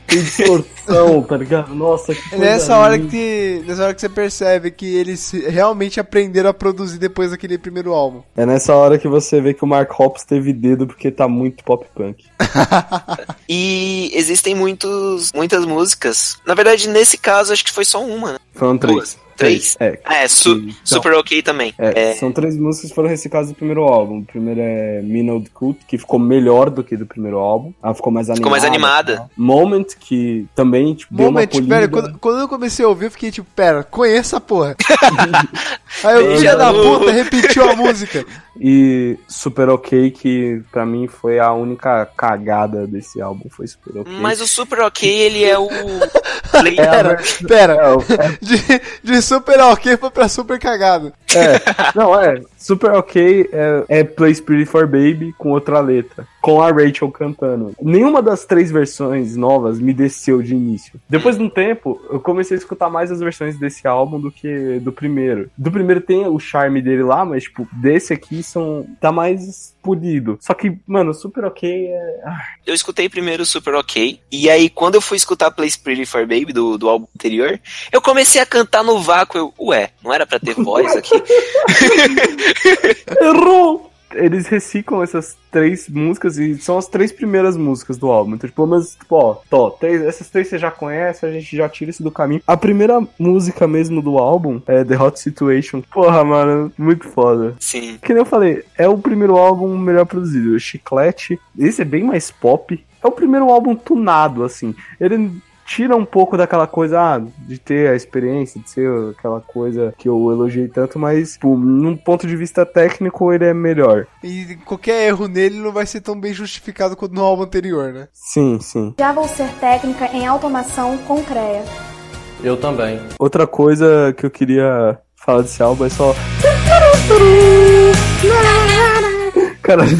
Tem distorção, tá ligado? Nossa, que É coisa nessa hora, linda. que, nessa hora que você percebe que eles realmente aprenderam a produzir depois daquele primeiro álbum. É nessa hora que você vê que o Mark Hoppus teve dedo porque tá muito pop punk. E existem muitos, muitas músicas. Na verdade, nesse caso, acho que foi só uma, né? Foram três. Duas. Três? É. Ah, é, su Então. Super Ok também. É, É, são três músicas que foram recicladas do primeiro álbum. O primeiro é Minnow Cult, que ficou melhor do que do primeiro álbum. Ela ficou mais animada. Ficou mais animada. Moment, que também, tipo, deu uma Moment, polida. velho, quando, quando eu comecei a ouvir, eu fiquei tipo, pera, conheço a porra. Aí eu, filha da puta, repetiu a música. E Super Ok, que pra mim foi a única cagada desse álbum, foi Super Ok. Mas o Super Ok, ele é o. Play- Pera, pera. É, o- De, de super ok foi pra super cagado. É, não, é. Super Ok é, é Play Pretty for Baby com outra letra. Com a Rachel cantando. Nenhuma das três versões novas me desceu de início. Depois de um tempo, eu comecei a escutar mais as versões desse álbum do que do primeiro. Do primeiro tem o charme dele lá, mas, tipo, desse aqui são. tá mais polido. Só que, mano, Super Ok é. ah, eu escutei primeiro Super Ok, e aí quando eu fui escutar Play Pretty for Baby do, do álbum anterior, eu comecei a cantar no vácuo. Eu, ué, não era pra ter voz aqui? Errou! Eles reciclam essas três músicas e são as três primeiras músicas do álbum. Então, tipo, pelo menos, tipo, ó, tó, três, essas três você já conhece, a gente já tira isso do caminho. A primeira música mesmo do álbum é The Hot Situation. Porra, mano, muito foda. Sim. Que nem eu falei, é o primeiro álbum melhor produzido. Chiclete, esse é bem mais pop. É o primeiro álbum tunado, assim. Ele tira um pouco daquela coisa ah, de ter a experiência, de ser aquela coisa que eu elogiei tanto, mas, tipo, num ponto de vista técnico, ele é melhor. E qualquer erro nele não vai ser tão bem justificado quanto no álbum anterior, né? Sim, sim. Já vou ser técnica em automação com CREA. Eu também. Outra coisa que eu queria falar desse álbum é só. Cara,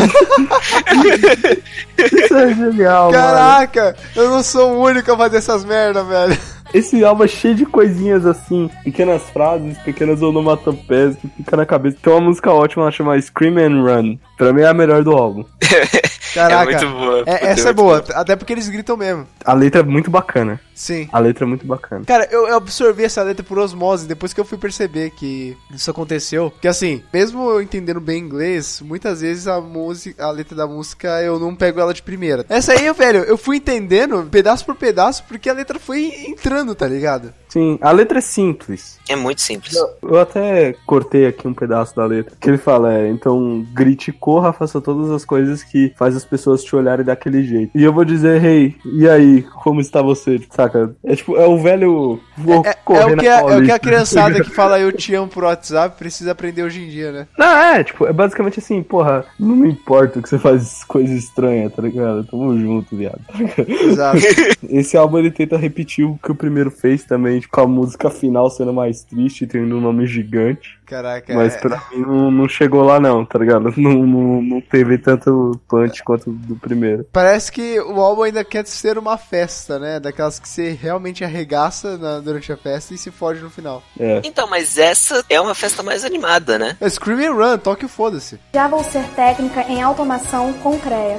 isso é genial, mano. Caraca, eu não sou o único a fazer essas merda, velho. Esse álbum é cheio de coisinhas assim, pequenas frases, pequenas onomatopeias que fica na cabeça. Tem uma música ótima, ela chama Scream and Run. Pra mim é a melhor do álbum. Caraca. É muito boa. É, Puta, essa é muito boa, até porque eles gritam mesmo. A letra é muito bacana. Sim. A letra é muito bacana. Cara, eu, eu absorvi essa letra por osmose depois que eu fui perceber que isso aconteceu. Que assim, mesmo eu entendendo bem inglês, muitas vezes a música, a letra da música eu não pego ela de primeira. Essa aí, velho, eu fui entendendo pedaço por pedaço porque a letra foi entrando, tá ligado? Sim, a letra é simples. É muito simples. Eu até cortei aqui um pedaço da letra. Que ele fala, é, então grite, corra, faça todas as coisas que faz as pessoas te olharem daquele jeito. E eu vou dizer, hey, e aí, como está você? Saca? É tipo, é o velho vou É, é o que a, é o que a criançada que fala eu te amo por WhatsApp precisa aprender hoje em dia, né? Não, é, tipo, é basicamente assim, porra, não me importa que você faz coisa estranha, tá ligado? Tamo junto, viado. Exato. Esse álbum ele tenta repetir o que o primeiro fez também, com a música final sendo mais triste, tendo um nome gigante. Caraca, Mas é- pra mim não, não chegou lá não, tá ligado? Não, não, não teve tanto punch quanto do primeiro. Parece que o álbum ainda quer ser uma festa, né? Daquelas que você realmente arregaça na- durante a festa e se foge no final. É. Então, mas essa é uma festa mais animada, né? É Scream and Run, toque o foda-se. Já vou ser técnica em automação com CREA.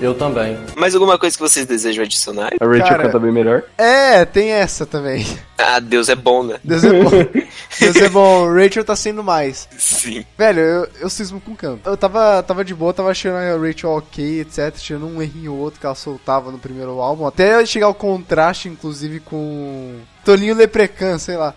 Eu também. Mais alguma coisa que vocês desejam adicionar? A Rachel Cara- canta bem melhor. É, tem essa também. Ah, Deus é bom, né? Deus é bom. Deus é bom. Rachel tá sendo mais. Sim. Velho, eu, eu cismo com o canto. Eu tava, tava de boa, tava achando a Rachel ok, etc. Tirando um errinho ou outro que ela soltava no primeiro álbum. Até chegar ao contraste, inclusive, com. Tolinho Leprecan, sei lá.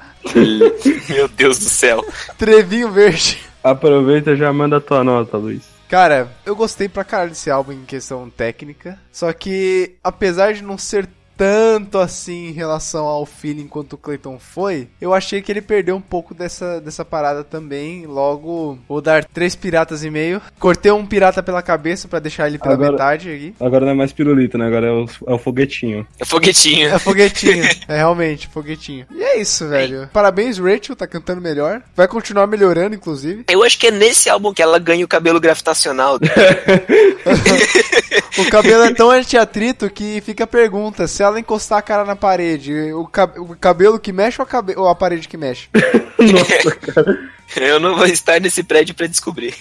Meu Deus do céu. Trevinho Verde. Aproveita e já manda a tua nota, Luiz. Cara, eu gostei pra caralho desse álbum em questão técnica. Só que, apesar de não ser tanto assim em relação ao feeling quanto o Clayton foi, eu achei que ele perdeu um pouco dessa, dessa parada também. Logo, vou dar três piratas e meio. Cortei um pirata pela cabeça pra deixar ele pela Agora- metade aqui. Agora não é mais pirulito, né? Agora é o, é o foguetinho. É foguetinho. É foguetinho, é realmente foguetinho. E é isso, velho. Parabéns, Rachel, tá cantando melhor. Vai continuar melhorando, inclusive. Eu acho que é nesse álbum que ela ganha o cabelo gravitacional. O cabelo é tão anti-atrito que fica a pergunta: se ela encostar a cara na parede, o, cab- o cabelo que mexe ou a, cabe- ou a parede que mexe? Eu não vou estar nesse prédio pra descobrir.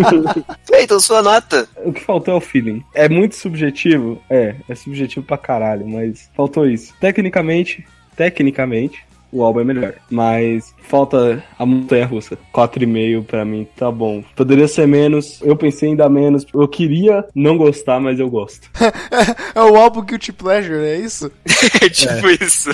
então, sua nota. O que faltou é o feeling. É muito subjetivo? É, é subjetivo pra caralho, mas faltou isso. Tecnicamente, tecnicamente, o álbum é melhor. Mas falta a montanha russa. 4,5 pra mim, tá bom. Poderia ser menos, eu pensei em dar menos. Eu queria não gostar, mas eu gosto. É o álbum Guilty Pleasure, é isso? tipo isso.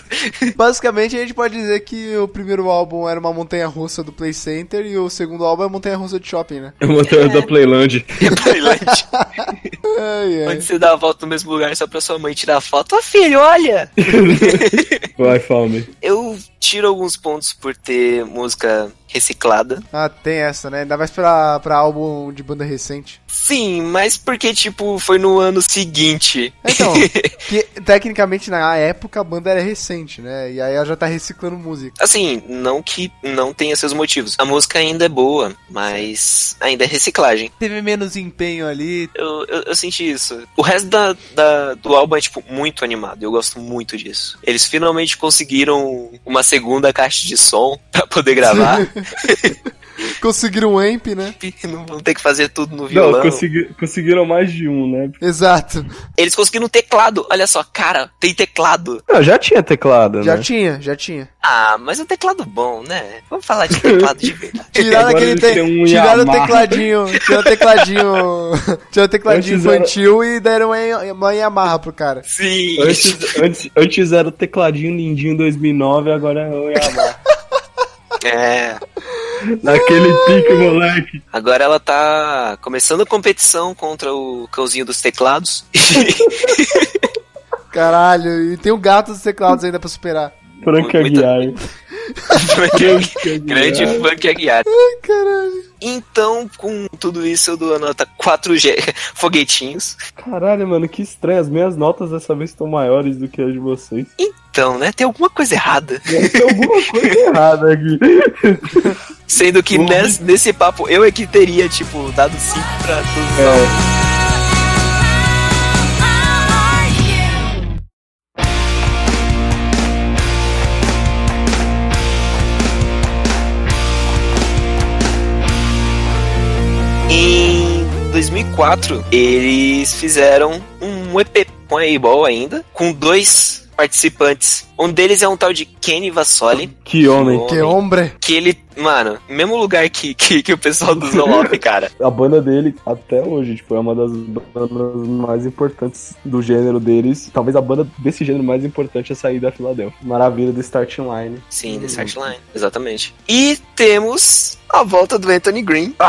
Basicamente, a gente pode dizer que o primeiro álbum era uma montanha russa do Play Center e o segundo álbum é montanha russa de shopping, né? A montanha da Playland. Playland. Ai, ai. Onde você dá a volta no mesmo lugar só pra sua mãe tirar foto. Ô filho, olha! Vai, Fome. Eu tiro alguns pontos por ter música reciclada. Ah, tem essa, né? Ainda mais pra, pra álbum de banda recente. Sim, mas porque, tipo, foi no ano seguinte. Então, que tecnicamente na época a banda era recente, né? E aí ela já tá reciclando música. Assim, não que não tenha seus motivos. A música ainda é boa, mas ainda é reciclagem. Teve menos empenho ali. Eu, eu, eu senti isso. O resto da, da- do álbum é, tipo, muito animado. Eu gosto muito disso. Eles finalmente conseguiram uma segunda caixa de som pra poder gravar. Conseguiram um amp, né? não vão ter que fazer tudo no violão. Não, consegui- conseguiram mais de um, né? Exato. Eles conseguiram um teclado. Olha só, cara, tem teclado. Não, já tinha teclado, Já né? tinha, já tinha. Ah, mas é um teclado bom, né? Vamos falar de teclado de verdade. Tiraram Agora aquele te... um tiraram o tecladinho, tiraram o tecladinho, tiraram o tecladinho Antes era- infantil e deram uma, uma Yamaha pro cara. Sim. Antes, antes, antes era o tecladinho lindinho 2009, agora é o Yamaha. É. Naquele pique, moleque. Agora ela tá começando a competição contra o cãozinho dos teclados. Caralho, e tem o gato dos teclados ainda pra superar. Frank Aguiar. Grande funk Aguiar. Caralho. Então, com tudo isso, eu dou a nota 4G foguetinhos. Caralho, mano, que estranho. As minhas notas dessa vez estão maiores do que as de vocês. Então, né? Tem alguma coisa errada. Tem alguma coisa errada aqui. Sendo que nesse, nesse papo eu é que teria, tipo, dado 5 pra todos os É. 2004, eles fizeram um EP com a A-Ball ainda, com dois participantes. Um deles é um tal de Kenny Vassoli, Que homem. Que hombre. que ele, mano, mesmo lugar que, que, que o pessoal do Zoloff, cara. A banda dele, até hoje, tipo, é uma das bandas mais importantes do gênero deles. Talvez a banda desse gênero mais importante a sair da Filadélfia. Maravilha do Starting Line. Sim, The Start Line, exatamente. E temos a volta do Anthony Green.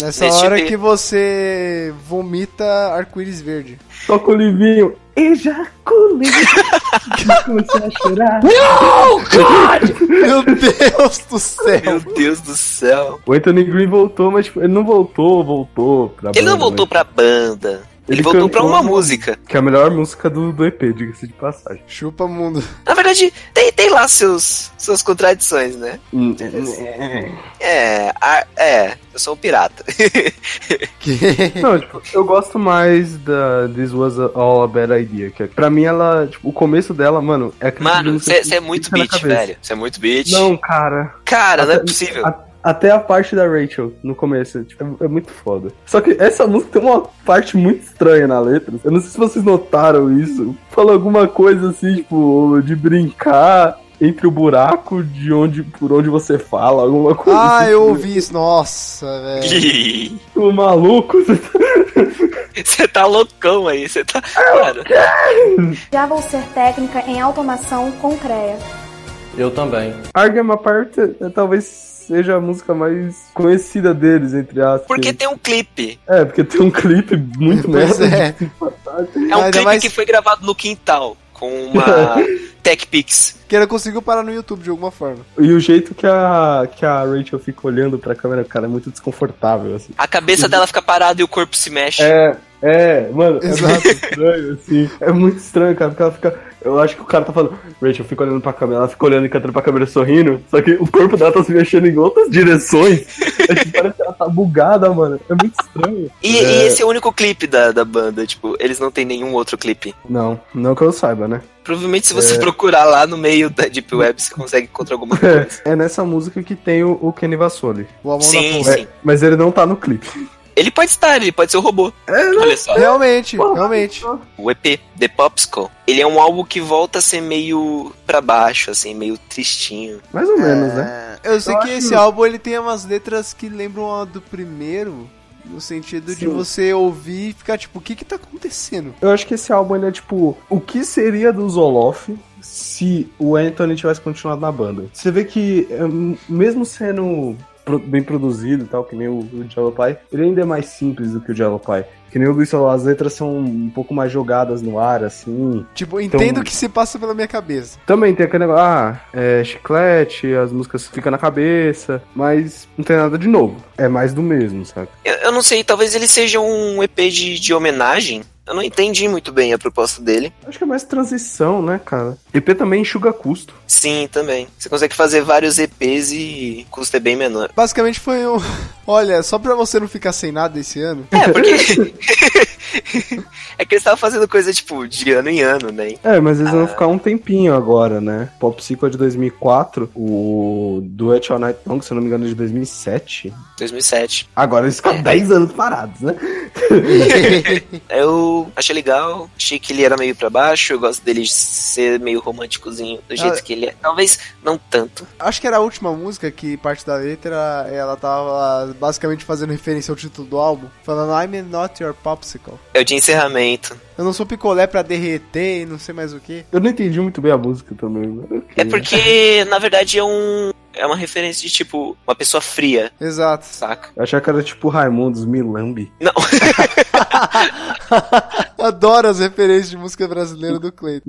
Nessa Neste hora que você vomita arco-íris verde. Toca o livinho. Ejaculei. Comecei a chorar. Meu Deus do céu. Meu Deus do céu. O Anthony Green voltou, mas tipo, ele não voltou, voltou pra Ele não banda, voltou mas- pra banda. Ele, Ele voltou pra uma música. Que é a melhor música do, do EP, diga-se de passagem. Chupa mundo. Na verdade, tem, tem lá seus, suas contradições, né? É, a- é, eu sou um pirata. Não, tipo, eu gosto mais da This Was All a Bad Idea. Que é- pra mim, ela, tipo, o começo dela, mano, é Mano, você é muito fica na beat, velho. Você é muito beat. Não, cara. Cara, não é Até- possível. a- até a parte da Rachel no começo. Tipo, é, é muito foda. Só que essa música tem uma parte muito estranha na letra. Eu não sei se vocês notaram isso. Fala alguma coisa assim, tipo, de brincar entre o buraco de onde por onde você fala, alguma coisa Ah, assim. eu ouvi isso. Nossa, velho. O maluco. você tá- Você tá loucão aí, você tá. Cara, Já vou ser técnica em automação com CREA. Eu também. Argue Apart é, talvez seja a música mais conhecida deles, entre aspas. porque tem um clipe. É, porque tem um clipe muito merda. é. É um Ainda clipe mais- que foi gravado no quintal, com uma Tech Pix. Que ela conseguiu parar no YouTube de alguma forma. E o jeito que a, que a Rachel fica olhando pra câmera, cara, é muito desconfortável, assim. A cabeça dela fica parada e o corpo se mexe. É, é, mano, é Exato. muito estranho, assim. É muito estranho, cara, porque ela fica. Eu acho que o cara tá falando, Rachel fica olhando pra câmera, ela fica olhando e cantando pra câmera sorrindo, só que o corpo dela tá se mexendo em outras direções. É que parece que ela tá bugada, mano. É muito estranho. E, É. e esse é o único clipe da, da banda, tipo, eles não tem nenhum outro clipe. Não, não que eu saiba, né? Provavelmente se você procurar lá no meio da Deep Web, você consegue encontrar alguma coisa. É, é nessa música que tem o, o Kenny Vassoli. O Amon Sim, da sim. Mas ele não tá no clipe. Ele pode estar, ele pode ser o robô. Olha só. Realmente, realmente. O EP, The Popsicle, ele é um álbum que volta a ser meio pra baixo, assim, meio tristinho. Mais ou menos, né? É, Eu sei Eu que acho- esse álbum ele tem umas letras que lembram a do primeiro. No sentido de Sim. você ouvir e ficar tipo, o que que tá acontecendo? Eu acho que esse álbum ele é tipo, o que seria do Zoloff se o Anthony tivesse continuado na banda? Você vê que, é, mesmo sendo bem produzido e tal, que nem o, o Jalopy, ele ainda é mais simples do que o Jalopy. Que nem o Luiz falou, as letras são um pouco mais jogadas no ar, assim. Tipo, Então- entendo o que se passa pela minha cabeça. Também tem aquele negócio, ah, é chiclete, as músicas ficam na cabeça, mas não tem nada de novo. É mais do mesmo, sabe? Eu, eu não sei, talvez ele seja um EP de, de homenagem. Eu não entendi muito bem a proposta dele. Acho que é mais transição, né, cara? EP também enxuga custo. Sim, também. Você consegue fazer vários EPs e o custo é bem menor. Basicamente foi um. Olha, só pra você não ficar sem nada esse ano. É, porque. é que eles estavam fazendo coisa, tipo, de ano em ano, né? É, mas eles vão ficar um tempinho agora, né? Pop Psycho é de 2004, o Duet All Night Long, se eu não me engano, é de 2007. 2007. Agora eles ficam 10 anos parados, né? Eu achei legal, achei que ele era meio pra baixo, eu gosto dele ser meio românticozinho, do jeito Ah. que ele é. Talvez não tanto. Acho que era a última música que parte da letra ela tava basicamente fazendo referência ao título do álbum, falando I'm not your popsicle. É o de encerramento. Eu não sou picolé pra derreter e não sei mais o que. Eu não entendi muito bem a música também. mas ok. É porque, na verdade, é um. É uma referência de tipo, uma pessoa fria, Exato. saca? Eu achava que era tipo Raimundos, Milambi. Não, Adoro as referências de música brasileira do Cleiton.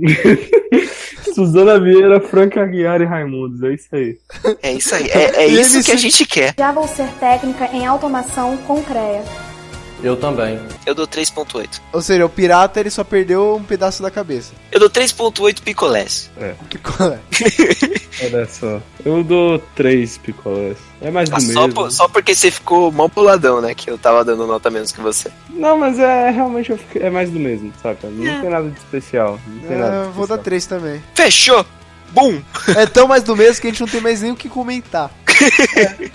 Suzana Vieira, Franca Aguiar e Raimundos, é isso aí. é isso aí. É, é isso que a gente quer. Já vou ser técnica em automação com CREA. Eu também. Eu dou 3.8. Ou seja, o pirata ele só perdeu um pedaço da cabeça. Eu dou 3.8 picolés. Picolé. Olha só. Eu dou três picolés. É mais do Ah, mesmo. só, por- só porque você ficou mal puladão, né? Que eu tava dando nota menos que você. Não, mas é realmente eu fiquei- é mais do mesmo, saca? Não tem nada de especial. Não tem nada É, de eu vou dar especial. três também. Fechou! Bum! É tão mais do mesmo que a gente não tem mais nem o que comentar.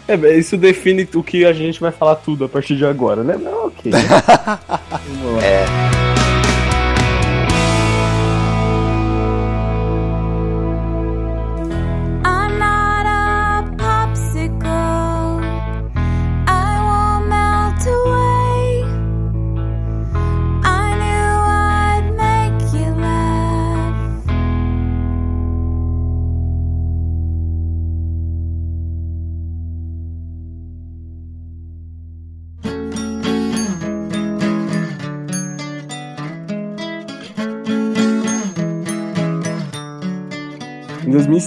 É, isso define o que a gente vai falar tudo a partir de agora, né? Não, ok. Vamos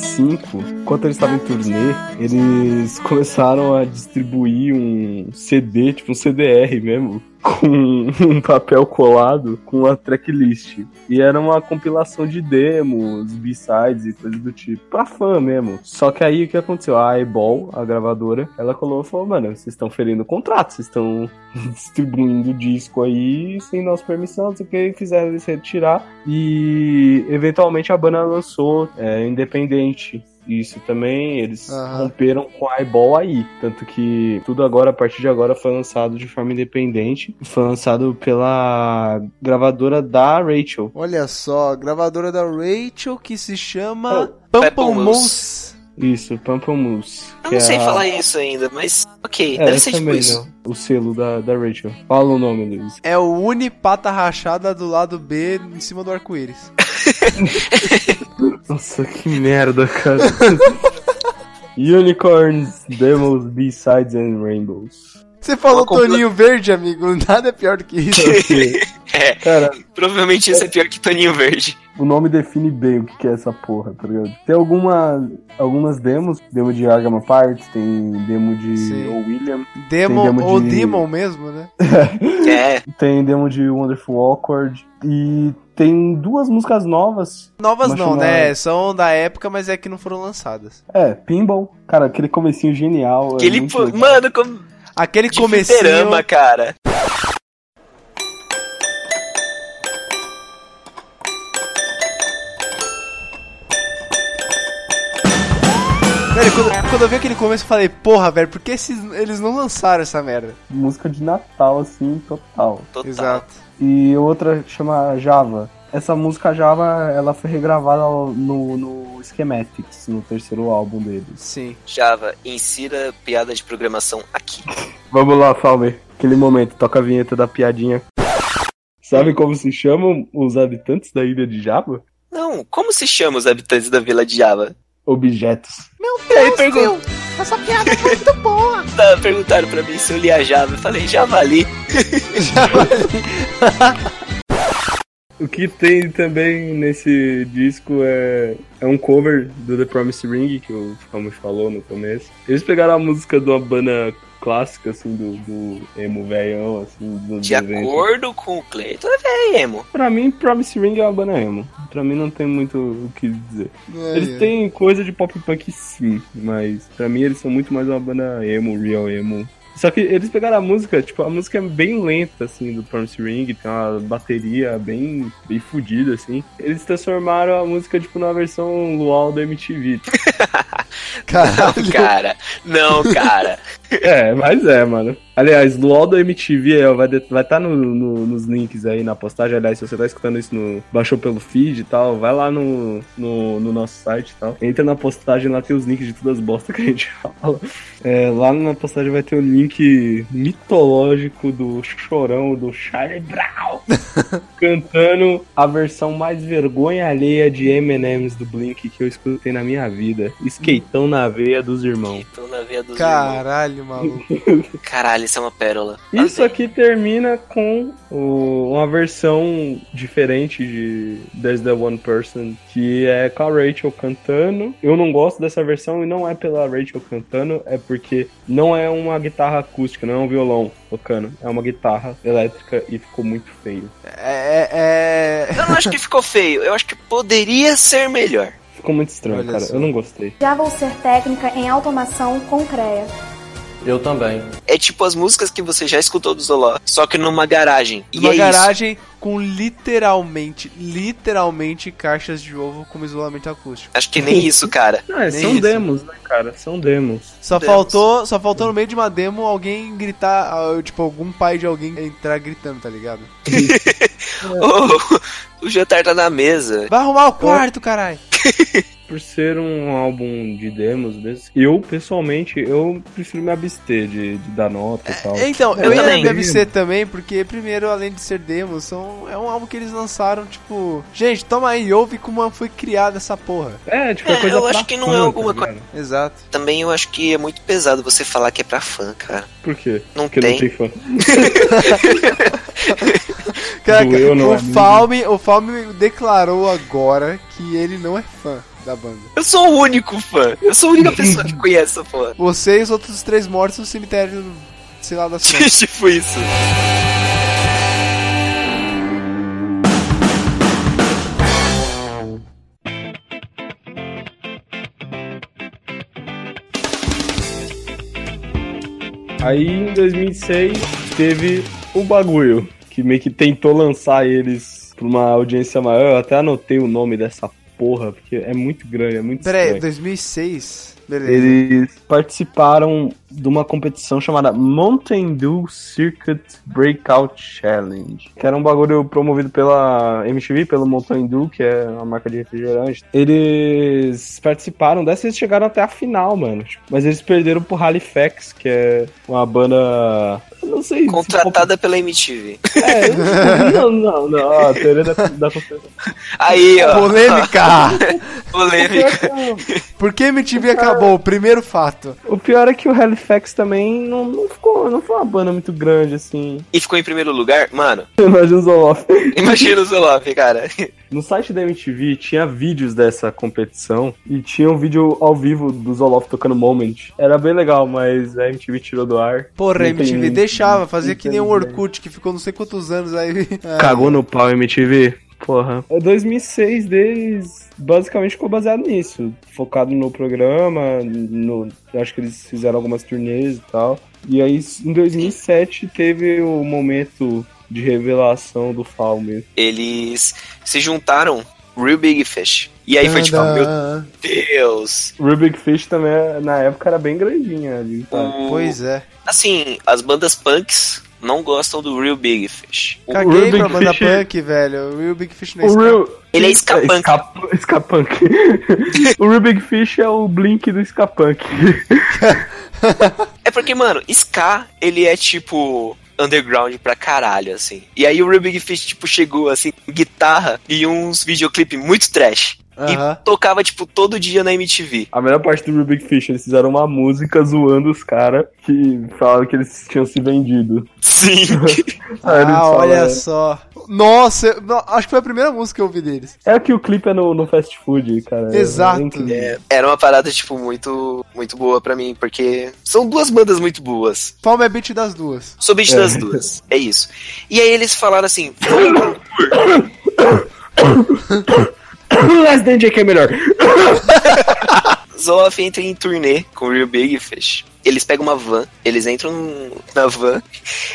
2005, enquanto eles estavam em turnê, eles começaram a distribuir um CD, tipo um CDR mesmo, com um papel colado com a tracklist. E era uma compilação de demos, B-sides e coisas do tipo, pra fã mesmo. Só que aí o que aconteceu? A Eyeball, a gravadora, ela colou e falou: Mano, vocês estão ferindo o contrato, vocês estão distribuindo disco aí sem nossa permissão, não sei o que, fizeram eles retirar. E eventualmente a banda lançou é, independente Isso também, eles Aham. romperam com a Eyeball aí. Tanto que tudo agora, a partir de agora, foi lançado de forma independente. Foi lançado pela gravadora da Rachel. Olha só, gravadora da Rachel que se chama Pamplemousse. Pamplemousse. Isso, Pamplemousse. Eu não sei é a- falar isso ainda, mas ok, É, deve ser tipo isso. não. O selo da, da Rachel. Fala o nome, Luiz. É o Unipata rachada do lado B em cima do arco-íris. Nossa, que merda, cara. Unicorns, Demos, B-Sides and Rainbows. Você falou Uma compla- Toninho Verde, amigo. Nada é pior do que isso. Ok. É, Cara, provavelmente isso é pior que Toninho Verde. O nome define bem o que que é essa porra, tá ligado? Tem alguma, algumas demos, demo de Argama Parts, tem demo de Sim. O William, Demon demo ou de- Demon mesmo, né? É, tem demo de Wonderful Awkward e tem duas músicas novas. Novas não, chamada- né? São da época, mas é que não foram lançadas. É, Pinball, cara, aquele comecinho genial. é aquele. muito pô-. Mano, como. Aquele De comecinho... fliperama, cara. Velho, quando, quando eu vi aquele começo, eu falei, porra, velho, por que esses, eles não lançaram essa merda? Música de Natal, assim, total. Total. Exato. E outra chama Java. Essa música Java, ela foi regravada no, no Schematics, no terceiro álbum deles. Sim. Java, insira piada de programação aqui. Vamos lá, Falmer. Aquele momento, toca a vinheta da piadinha. Sabe como se chamam os habitantes da ilha de Java? Não, como se chama os habitantes da vila de Java? Objetos. E aí pergun- Tá, perguntaram pra mim se eu lia Java. Eu falei, Javali. O que tem também nesse disco é, é um cover do The Promised Ring, que o Falmer falou no começo. Eles pegaram a música de uma banda clássica, assim, do, do emo velhão, assim, dos De anos 90. acordo com o Cleiton, é velho, emo. Pra mim, Promise Ring é uma banda emo. Pra mim não tem muito o que dizer. É, Eles têm coisa de pop punk sim, mas pra mim eles são muito mais uma banda emo, real emo. Só que eles pegaram a música, tipo, a música é bem lenta, assim, do Promise Ring, tem uma bateria bem, bem fodida, assim. Eles transformaram a música, tipo, numa versão luau da MTV. Caralho. Cara, não, cara. É, mas é, mano. Aliás, luau da MTV é, vai estar vai tá no, no- nos links aí na postagem. Aliás, se você tá escutando isso no. baixou pelo feed e tal, vai lá no, no, no nosso site e tal. Entra na postagem, lá tem os links de todas as bostas que a gente fala. É, lá na postagem vai ter o link mitológico do chorão do Charlie Brown cantando a versão mais vergonha alheia de M&M's do Blink que eu escutei na minha vida. Skateão na veia dos irmãos. Tô na veia dos irmãos. Caralho, maluco. Caralho, isso é uma pérola. Isso aqui termina com o- uma versão diferente de There's the One Person, que é com a Rachel cantando. Eu não gosto dessa versão e não é pela Rachel cantando, é porque não é uma guitarra acústica, não é um violão tocando, é uma guitarra elétrica e ficou muito feio. É, é, Eu não acho que ficou feio, eu acho que poderia ser melhor. Ficou muito estranho, Olha cara. só. Eu não gostei. Já vou ser técnica em automação com CREA. Eu também. É tipo as músicas que você já escutou do Zoló, só que numa garagem. E Uma é garagem com literalmente, literalmente caixas de ovo como isolamento acústico. isso. Acho que nem isso, cara. Não, é, Nem são isso. demos, né, cara? São demos. Só Deus. faltou, só faltou no meio de uma demo alguém gritar, ah, tipo, algum pai de alguém entrar gritando, tá ligado? Ô, o jantar tá na mesa. Vai arrumar o quarto, caralho. Por ser um álbum de demos desses, eu, pessoalmente, eu prefiro me abster de, de dar nota e tal. Então, Eu eu ia também. deve ser também, porque primeiro, além de ser demo, são, é um álbum que eles lançaram, tipo, gente, toma aí, ouve como foi criada essa porra. É, tipo, é É, coisa eu pra acho que não é alguma tá coisa- ligado? Exato. Também eu acho que é muito pesado você falar que é pra fã, cara. Por quê? Não Porque tem. não tem fã. Caraca, Doeu, não, o amigo. Falme, o Falme declarou agora que ele não é fã da banda. Eu sou o único fã. Eu sou a única pessoa que conhece essa fã. Você e os outros três mortos no cemitério, sei lá, das plantas. tipo isso. Aí em 2006 teve o bagulho, que meio que tentou lançar eles pra uma audiência maior. Eu até anotei o nome dessa porra, porque é muito grande, é muito Pera aí, estranho. 2006? Beleza. Eles participaram de uma competição chamada Mountain Dew Circuit Breakout Challenge, que era um bagulho promovido pela MTV, pelo Mountain Dew, que é uma marca de refrigerante. Eles participaram dessa e eles chegaram até a final, mano. Mas eles perderam pro Halifax, que é uma banda. eu Não sei. se Contratada pela MTV. É, não, não, não. Ó, a teoria da, da. Aí, ó. Polêmica! Polêmica. Por que MTV acabou? Primeiro fato. O pior é que o Halifax também não, não ficou. Não foi uma banda muito grande, assim. E ficou em primeiro lugar? Mano, Imagina o Zoloff. imagina o Zoloff, cara. No site da MTV tinha vídeos dessa competição e tinha um vídeo ao vivo do Zoloff tocando Moment. Era bem legal, mas a MTV tirou do ar. Porra, Não MTV tem- deixava, fazia não que nem o tem- Orkut, que ficou não sei quantos anos aí. Cagou no pau MTV? Porra. O 2006 deles basicamente ficou baseado nisso. Focado no programa, no, acho que eles fizeram algumas turnês e tal. E aí em 2007 teve o momento de revelação do Fall mesmo. Eles se juntaram, Real Big Fish. E aí foi tipo, meu Tadã. Deus. Rubik Fish também na época era bem grandinha ali, sabe? O- Pois é. Assim, as bandas punks não gostam do Real Big Fish. O- Caguei Real pra Big banda Fish- punk, velho. O Real Big Fish não é O ska. Real... Ele é ska punk. ska- ska punk. o Real Big Fish é o Blink do ska punk. É porque, mano, Ska, ele é tipo underground pra caralho, assim. E aí o Real Big Fish, tipo, chegou, assim, guitarra e uns videoclipes muito trash. Aham. E tocava, tipo, todo dia na MTV. A melhor parte do Rubik Fish, eles fizeram uma música zoando os caras que falaram que eles tinham se vendido. Sim. Ah, olha falam, só. Nossa, eu- não, acho que foi a primeira música que eu ouvi deles. É que o clipe é no, no fast food, cara. É- Exato. é. É, era uma parada, tipo, muito, muito boa pra mim, porque são duas bandas muito boas. Palma é beat das duas. Sou beat É. das duas. É isso. E aí eles falaram assim, Last Dance que é melhor. Zoloff entra em turnê com o Real Big Fish. Eles pegam uma van, eles entram na van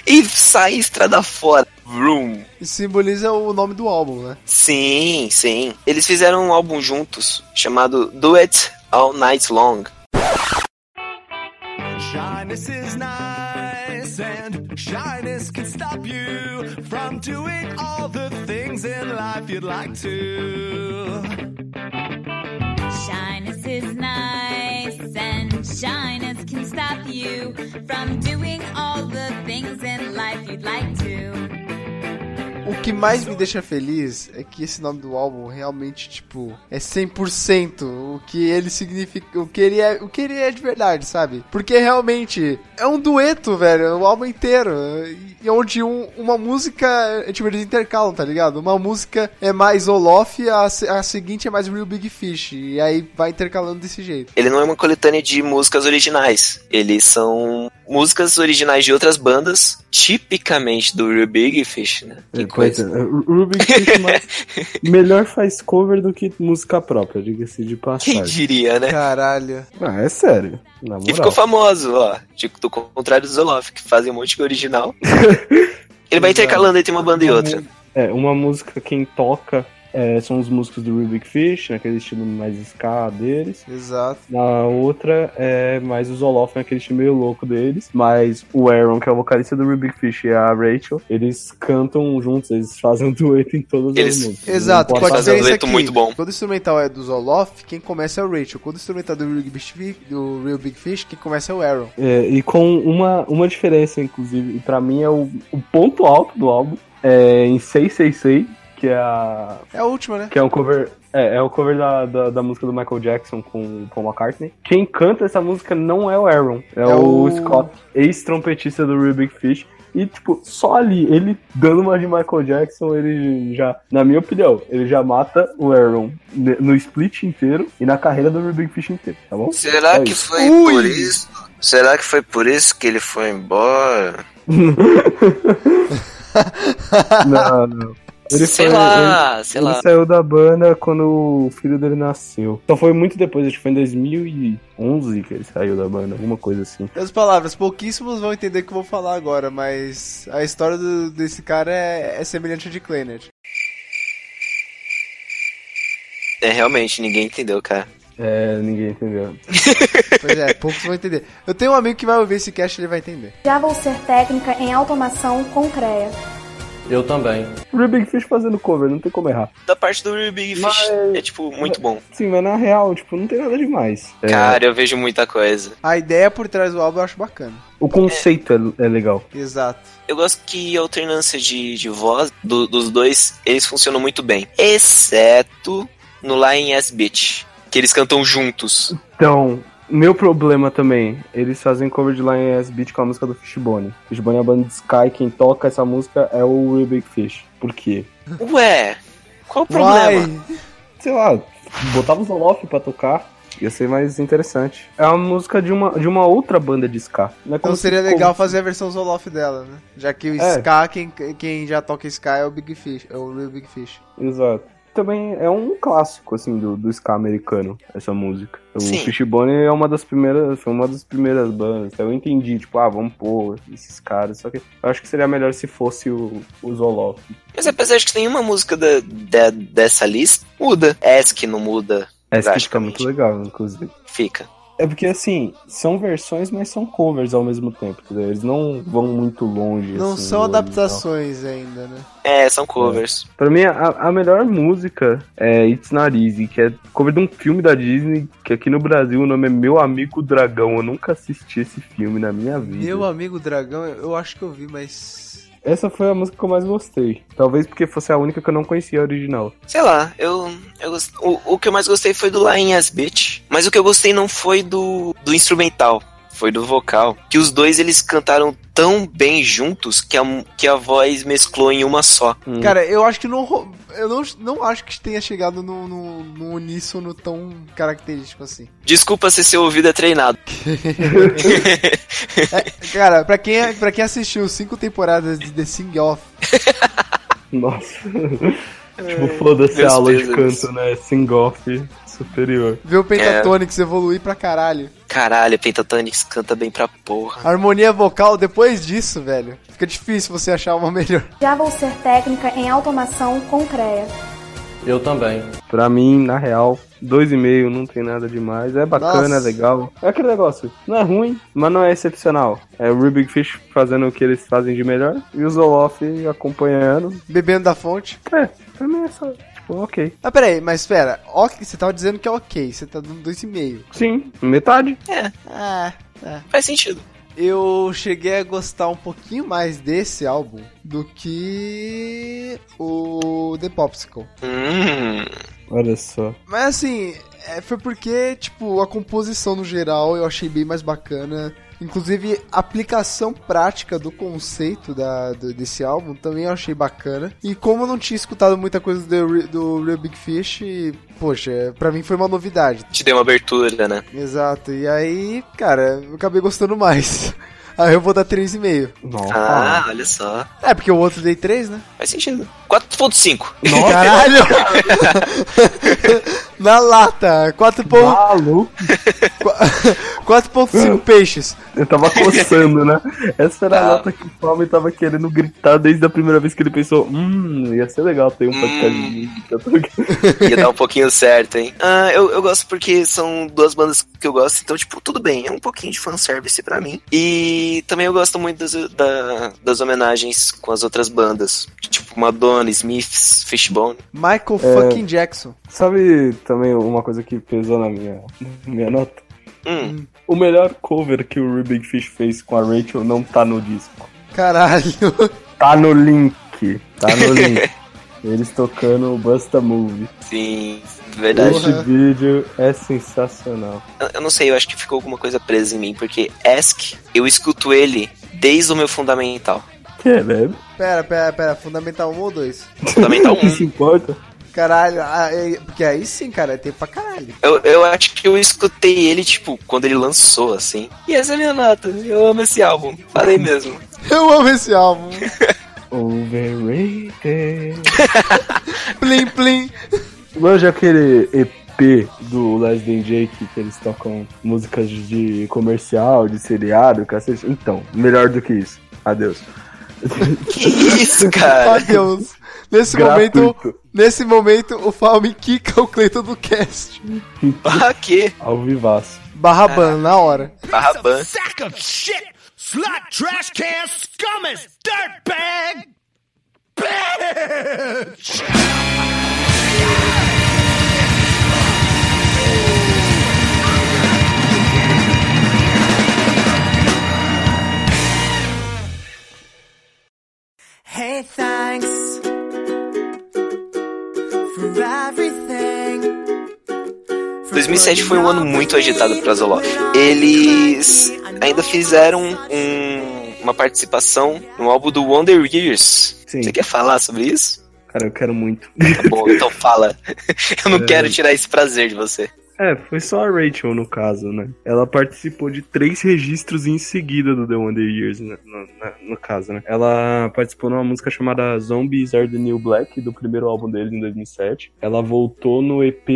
e saem estrada fora. Vroom. E simboliza o nome do álbum, né? Sim, sim. Eles fizeram um álbum juntos chamado Do It All Night Long. Shyness is nice, and shyness can stop you from doing life you'd like to. Shyness is nice, and shyness can stop you from doing all the things in life you'd like to. O que mais me deixa feliz é que esse nome do álbum realmente, tipo, é 100% o que ele significa, o que ele é, o que ele é de verdade, sabe? Porque realmente é um dueto, velho, o álbum inteiro, e onde um- uma música, é, tipo, eles intercalam, tá ligado? Uma música é mais Olof, a, a seguinte é mais Real Big Fish, e aí vai intercalando desse jeito. Ele não é uma coletânea de músicas originais. Eles são músicas originais de outras bandas, tipicamente do Real Big Fish, né? Que coisa. O Rubik Fish mas melhor faz cover do que música própria, diga-se de Quem passagem. diria, né? Caralho. Ah, é sério. Na E moral. ficou famoso, ó. Tipo, do contrário do Zoloff, que fazem um monte de original. Ele vai intercalando entre uma banda e outra. É, uma música quem toca é, são os músicos do Rubik Fish, naquele estilo mais ska deles. Exato. Na outra é mais o Zoloff, naquele estilo meio louco deles. Mas o Aaron, que é o vocalista do Rubik Fish, e a Rachel, eles cantam juntos, eles fazem um dueto em todas Eles- as músicas. Exato, posso fazer um dueto aqui, muito bom. Quando o instrumental é do Zoloff, quem começa é o Rachel. Quando o instrumental é do Real Big Fish, do Real Big Fish quem começa é o Aaron. É, e com uma, uma diferença, inclusive, e pra mim é o, o ponto alto do álbum, é em 666, que é a, É a última, né? que é um cover. É, é o cover da, da, da música do Michael Jackson com o Paul McCartney. Quem canta essa música não é o Aaron, é, É o, o- Scott, ex-trompetista do Real Big Fish. E, tipo, só ali, ele dando uma de Michael Jackson, ele já, na minha opinião, ele já mata o Aaron no split inteiro e na carreira do Real Big Fish inteiro, tá bom? Será É que isso. foi Ui! por isso? Será que foi por isso que ele foi embora? Não, não. Ele sei foi- lá, sei ele lá. saiu da banda quando o filho dele nasceu. Então foi muito depois, acho que foi em 2011 que ele saiu da banda, alguma coisa assim. Outras palavras, pouquíssimos vão entender o que eu vou falar agora, mas a história do- desse cara é, é semelhante à de Clannad. É, realmente, ninguém entendeu, cara. É, ninguém entendeu. Pois é, poucos vão entender. Eu tenho um amigo que vai ouvir esse cast e ele vai entender. Já vou ser técnica em automação com CREA. Eu também. O Big Fish fazendo cover, não tem como errar. Da parte do Real Big Fish Mas- é, tipo, muito bom. Sim, mas na real, tipo, não tem nada demais. É, Cara, eu vejo muita coisa. A ideia por trás do álbum eu acho bacana. o conceito é, é legal. Exato. Eu gosto que a alternância de, de voz do- dos dois, eles funcionam muito bem. Exceto no Lion S Beach, que eles cantam juntos. Então, meu problema também, eles fazem cover de Lion S Beat com a música do Fishbone. Fishbone é a banda de Sky, quem toca essa música é o Real Big Fish. Por quê? Ué, qual o problema? Uai, Sei lá, botava o Zoloff pra tocar, ia ser mais interessante. É uma música de uma, de uma outra banda de Ska. Não é como então se- seria legal fazer a versão Zoloff dela, né? Já que o É. Ska, quem, quem já toca Ska é o Big Fish, é o Real Big Fish. Exato. Também é um clássico, assim, do, do ska americano, essa música. O Sim. Fishbone é uma das primeiras, foi uma das primeiras bandas. Eu entendi, tipo, ah, vamos pôr esses caras. Só que eu acho que seria melhor se fosse o, o Zoloff. Mas apesar de que nenhuma música da, da- dessa lista muda. Ask não muda, que fica muito legal, inclusive. fica. É porque, assim, são versões, mas são covers ao mesmo tempo, entendeu? Eles não vão muito longe. Não assim, são original. adaptações ainda, né? É, são covers. Pra mim, a, a melhor música é It's Not Easy, que é cover de um filme da Disney, que aqui no Brasil o nome é Meu Amigo Dragão. Eu nunca assisti esse filme na minha vida. Meu amigo Dragão, eu eu acho que eu vi, mas. Essa foi a música que eu mais gostei. Talvez porque fosse a única que eu não conhecia a original. Sei lá, eu, eu o, o que eu mais gostei foi do Lion S Beach, mas o que eu gostei não foi do, do instrumental, foi do vocal. Que os dois eles cantaram tão bem juntos que a, que a voz mesclou em uma só. Hum. Cara, eu acho que não. Eu não, não acho que tenha chegado no, no, no uníssono tão característico assim. Desculpa se seu ouvido é treinado. Cara, pra quem, pra quem assistiu cinco temporadas de The Sing Off, Nossa. tipo, foda-se a aula de canto, né? Sing-off superior. vê o Pentatonix evoluir pra caralho. Caralho, Pentatonix canta bem pra porra. A harmonia vocal, depois disso, velho, fica difícil você achar uma melhor. Já vou ser técnica em automação com CREA. Eu também. Pra mim, na real, dois e meio não tem nada demais. É bacana, Nossa. é legal. É aquele negócio. Não é ruim, mas não é excepcional. É o Rubik Fish fazendo o que eles fazem de melhor e o Zoloff acompanhando. Bebendo da fonte. É, pra mim é só, tipo, ok. Ah, peraí, mas espera. Ok, você tava dizendo que é ok, você tá dando 2,5. Sim, metade. Ah, Faz sentido. Eu cheguei a gostar um pouquinho mais desse álbum do que o The Popsicle. Hum, Olha só. Mas assim, é, foi porque, tipo, a composição no geral eu achei bem mais bacana. Inclusive, a aplicação prática do conceito da, do- desse álbum também eu achei bacana. E como eu não tinha escutado muita coisa do, do Real Big Fish, poxa, pra mim foi uma novidade. te deu uma abertura, né? Exato. E aí, cara, eu acabei gostando mais. Aí eu vou dar 3,5. Nossa. Ah, olha só. É, porque o outro dei 3, né? Faz sentido. 4.5. Caralho! Na lata, 4 pontos. Maluco. 4.5 peixes. Eu tava coçando, né? Essa era a Tá. nota que o Palme tava querendo gritar desde a primeira vez que ele pensou: Hum, ia ser legal ter um podcast de música. Ia dar um pouquinho certo, hein? Ah, eu, eu gosto porque são duas bandas que eu gosto, então, tipo, tudo bem. É um pouquinho de fanservice pra mim. E também eu gosto muito das, da- das homenagens com as outras bandas. Tipo, Madonna, Smiths, Fishbone. Michael fucking Jackson. Sabe também uma coisa que pesou na minha, na minha nota? Hum, O melhor cover que o Rubik Fish fez com a Rachel não tá no disco. Caralho. Tá no link. Tá no link. Eles tocando o Busta Move. sim, verdade. Esse vídeo é sensacional. Eu, eu não sei, eu acho que ficou alguma coisa presa em mim, porque Ask, eu escuto ele desde o meu fundamental. Caralho. Pera, pera, pera. Fundamental 1 ou 2? Fundamental Isso 1. importa? Caralho. ah, é- porque aí sim, cara, é tempo pra caralho. Eu, eu acho que eu escutei ele, tipo, quando ele lançou, assim. E essa é a minha nota. Eu amo esse álbum. Falei mesmo. Eu amo esse álbum. Overrated. Plim, plim. Manja aquele EP do Les Than Jake que eles tocam músicas de comercial, de seriado, cacete. Então, melhor do que isso. Adeus. Que isso, cara? Adeus. Nesse Gratuito. momento, nesse momento, o Falme quica o Cleiton do cast. Ah, que? Ao vivaço. Barra ban, na hora. Barra ban. Sack of shit! Slut trash can scummus dirtbag! Bitch! Hey, thanks. 2007 foi um ano muito agitado para Zoloft. Eles ainda fizeram um- uma participação no álbum do Wonder Years. Sim. Você quer falar sobre isso? Cara, eu quero muito. Tá bom, então fala. Eu não quero tirar esse prazer de você. É, foi só a Rachel no caso, né? Ela participou de três registros em seguida do The Wonder Years, né? no, no caso, né? Ela participou numa música chamada Zombies Are the New Black, do primeiro álbum deles em 2007. Ela voltou no EP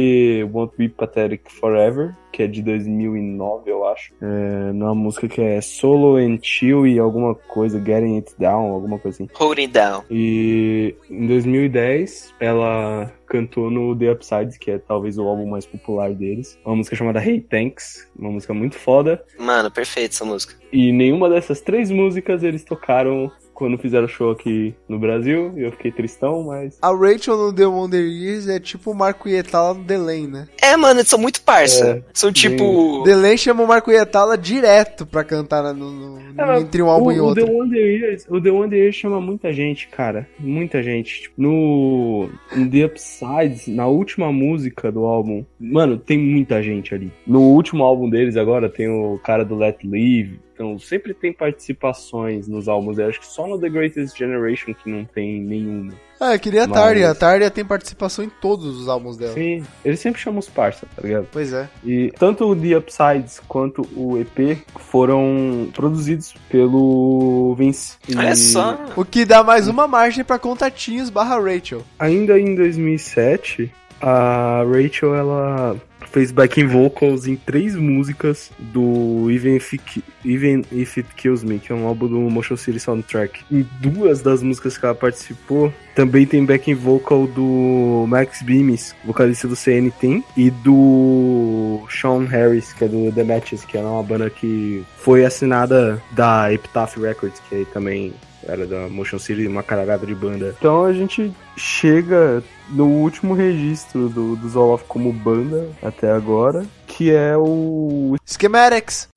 Won't Be Pathetic Forever, que é de 2009, eu acho. É, numa música que é Solo and Chill e alguma coisa, Getting It Down, alguma coisa assim. Holding Down. E em 2010 ela cantou no The Upsides, que é talvez o álbum mais popular deles. Uma música chamada Hey Thanks, uma música muito foda. Mano, perfeito essa música. E nenhuma dessas três músicas eles tocaram quando fizeram show aqui no Brasil. E eu fiquei tristão, mas. A Rachel no The Wonder Years é tipo o Marco Ietala no Lane, né? É, mano, eles são muito parça. É, são tipo. The Lane chama o Marco Ietala direto pra cantar no, no- É, entre um álbum o, e o outro. The Wonder Years, o The Wonder Years chama muita gente, cara. Muita gente. Tipo, no, no The Upsides, na última música do álbum, mano, tem muita gente ali. No último álbum deles agora tem o cara do Let Live. Então sempre tem participações nos álbuns. Eu acho que só no The Greatest Generation que não tem nenhuma. Ah, eu queria a Mas- Tarja. A Tarja tem participação em todos os álbuns dela. Sim, eles sempre chamam os parça, tá ligado? Pois é. E tanto o The Upsides quanto o EP foram produzidos pelo Vince. E- Olha só. O que dá mais uma margem pra contatinhos barra Rachel. Ainda em 2007, a Rachel ela fez backing vocals em três músicas do Even If, It, Even If It Kills Me, que é um álbum do Motion City Soundtrack. Em duas das músicas que ela participou, também tem backing vocal do Max Bemis, vocalista do CNT, e do Sean Harris, que é do The Matches, que é uma banda que foi assinada da Epitaph Records, que aí também era da Motion City, uma caralhada de banda. Então a gente chega no último registro do, do Zoloft como banda até agora, que é o Schematics.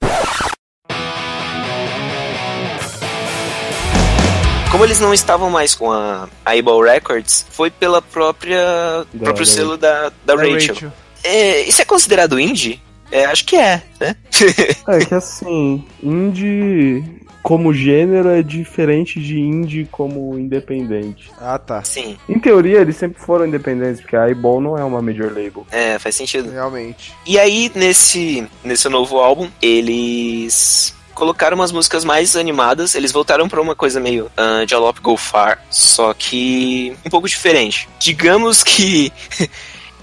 Como eles não estavam mais com a Eyeball Records, foi pela própria Da- próprio da- selo da, da, da Rachel. É, isso é considerado indie? É, acho que é, né? É que assim, indie como gênero é diferente de indie como independente. Ah, tá. Sim, Em teoria, eles sempre foram independentes, porque a Eyeball não é uma major label. é, faz sentido. Realmente. E aí, nesse, nesse novo álbum, eles colocaram umas músicas mais animadas. Eles voltaram pra uma coisa meio ah, Jalop Go Far, só que um pouco diferente. Digamos que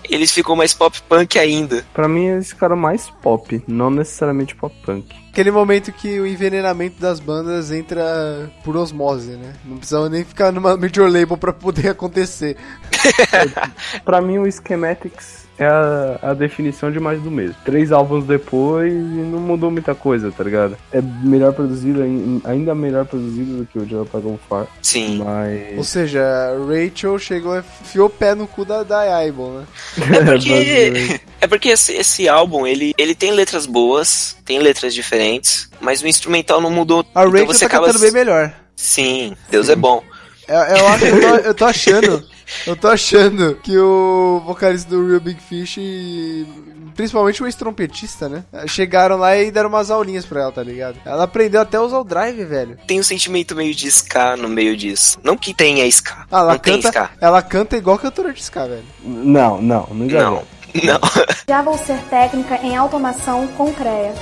eles ficam mais pop punk ainda. Pra mim, eles ficaram mais pop, não necessariamente pop punk. Aquele momento que o envenenamento das bandas entra por osmose, né? Não precisava nem ficar numa major label pra poder acontecer. Pra mim, o Schematics é a, a definição de mais do mesmo. Três álbuns depois e não mudou muita coisa, tá ligado? É melhor produzido, ain- ainda melhor produzido do que o Joe Pagon Far, Sim. Ou mas... seja, Rachel chegou e enfiou o pé no cu da, da Aibon, né? É porque, é porque esse, esse álbum, ele, ele tem letras boas, tem letras diferentes, mas o instrumental não mudou. A Rachel então você tá acaba... cantando bem melhor. Sim, Deus é bom. Eu, eu acho, eu tô, eu tô achando, eu tô achando que o vocalista do Real Big Fish, e principalmente o ex-trompetista, né? Chegaram lá e deram umas aulinhas pra ela, tá ligado? Ela aprendeu até a usar o drive, velho. Tem um sentimento meio de ska no meio disso. Não que tenha ska. Ah, ela não tem canta, ska. ela canta igual cantora de ska, velho. Não, não, não exagera. Não, não. Já vou ser técnica em automação com CREA.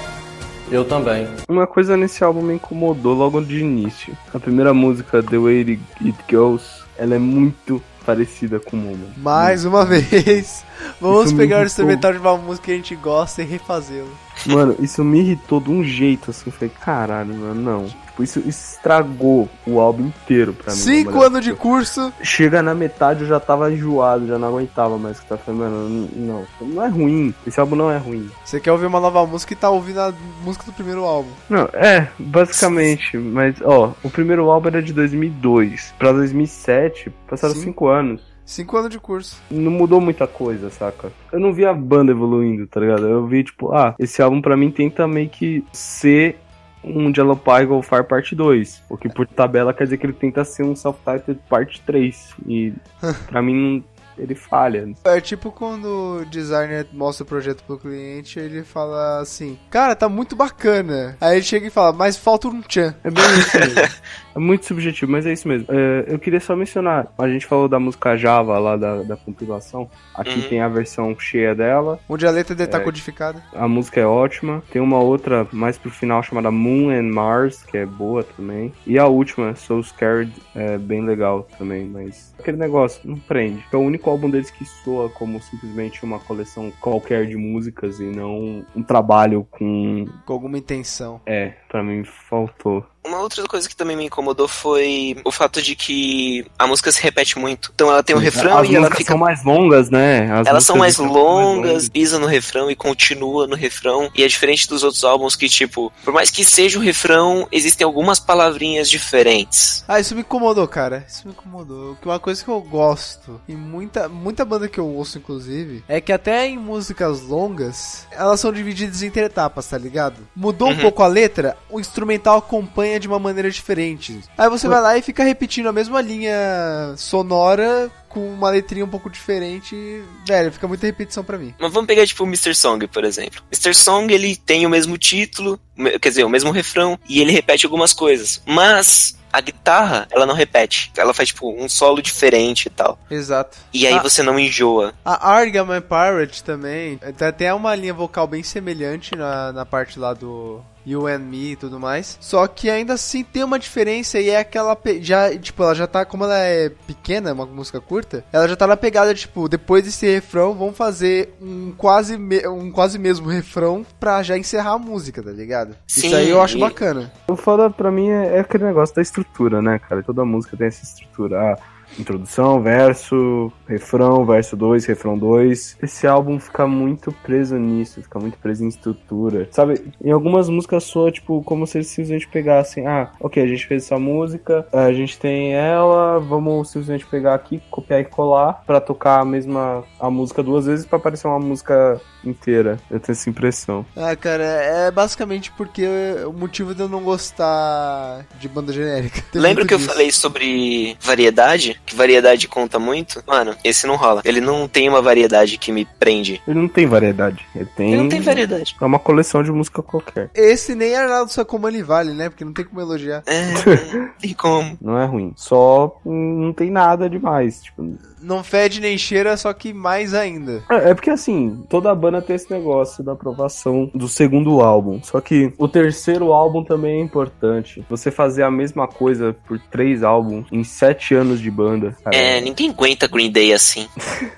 Eu também. Uma coisa nesse álbum me incomodou logo de início. A primeira música, The Way It Goes, ela é muito parecida com Momo. Mais uma vez, vamos Isso pegar o instrumental de uma música que a gente gosta e refazê-lo. Mano, isso me irritou de um jeito, assim. Eu falei, caralho, mano, não. Tipo, isso estragou o álbum inteiro pra mim. Cinco anos de curso. Chega na metade, eu já tava enjoado, já não aguentava mais. Que tá falando, mano, não, não é ruim. Esse álbum não é ruim. Você quer ouvir uma nova música e tá ouvindo a música do primeiro álbum. Não, é, basicamente. Mas, ó, o primeiro álbum era de 2002. Pra 2007, passaram Sim. cinco anos. Cinco anos de curso. não mudou muita coisa, saca? Eu não vi a banda evoluindo, tá ligado? Eu vi, tipo, ah, esse álbum pra mim tenta meio que ser um Jello Pie Fire Parte 2. Porque por tabela quer dizer que ele tenta ser um Self-Titled Parte 3. E pra mim ele falha. É tipo quando o designer mostra o projeto pro cliente, ele fala assim, cara, tá muito bacana. Aí ele chega e fala, mas falta um tchan. É bem isso. É muito subjetivo, mas é isso mesmo. É, eu queria só mencionar, a gente falou da música Java lá da, da compilação. Aqui Uhum. tem a versão cheia dela. Onde a letra dele tá É. codificada. A música é ótima. Tem uma outra mais pro final chamada Moon and Mars, que é boa também. E a última, So Scared, é bem legal também, mas aquele negócio não prende. É o único álbum deles que soa como simplesmente uma coleção qualquer de músicas e não um trabalho com. Com alguma intenção. É, pra mim faltou. Uma outra coisa que também me incomodou foi o fato de que a música se repete muito. Então ela tem um refrão As e ela fica. são mais longas, né? As Elas são mais longas, pisa no refrão e continua no refrão. E é diferente dos outros álbuns que, tipo, por mais que seja o refrão, existem algumas palavrinhas diferentes. Ah, isso me incomodou, cara. Isso me incomodou. Que uma coisa que eu gosto, e muita, muita banda que eu ouço, inclusive, é que até em músicas longas, elas são divididas em etapas, tá ligado? Mudou um Uhum. pouco a letra, o instrumental acompanha de uma maneira diferente. Aí você vai lá e fica repetindo a mesma linha sonora com uma letrinha um pouco diferente. Velho, fica muita repetição pra mim. Mas vamos pegar, tipo, o Mr. Song, por exemplo. Mr. Song, ele tem o mesmo título, quer dizer, o mesmo refrão, e ele repete algumas coisas. Mas a guitarra, ela não repete. Ela faz, tipo, um solo diferente e tal. Exato. E aí Ah. você não enjoa. A Argaman Pirate também, tem até uma linha vocal bem semelhante na, na parte lá do You and Me e tudo mais. Só que ainda assim tem uma diferença e é aquela. Já, tipo, ela já tá. Como ela é pequena, uma música curta, ela já tá na pegada, tipo, depois desse refrão, vamos fazer um quase, me- um quase mesmo refrão pra já encerrar a música, tá ligado? Sim, Isso aí eu acho e- bacana. O foda pra mim é, é aquele negócio da estrutura, né, cara? Toda música tem essa estrutura. Ah, introdução, verso, refrão, verso 2, refrão 2. Esse álbum fica muito preso nisso, fica muito preso em estrutura. Sabe, em algumas músicas soa, tipo, como se eles simplesmente pegassem, ah, ok, a gente fez essa música, a gente tem ela, vamos simplesmente pegar aqui, copiar e colar pra tocar a mesma a música duas vezes pra parecer uma música inteira. Eu tenho essa impressão. Ah, cara, é basicamente porque o motivo de eu não gostar de banda genérica. Tem Lembra que eu disso. falei sobre variedade? Que variedade conta muito? Mano, esse não rola. Ele não tem uma variedade que me prende. Ele não tem variedade. Ele tem. Ele não tem variedade. É uma coleção de música qualquer. Esse nem Arnaldo Sacomani vale, né? Porque não tem como elogiar. É, não tem como. Não é ruim. Só não tem nada demais. Tipo, Não fede nem cheira, só que mais ainda. é, é porque assim, toda banda tem esse negócio da aprovação do segundo álbum. Só que o terceiro álbum também é importante. Você fazer a mesma coisa por três álbuns em sete anos de banda. cara, É, ninguém aguenta Green Day assim.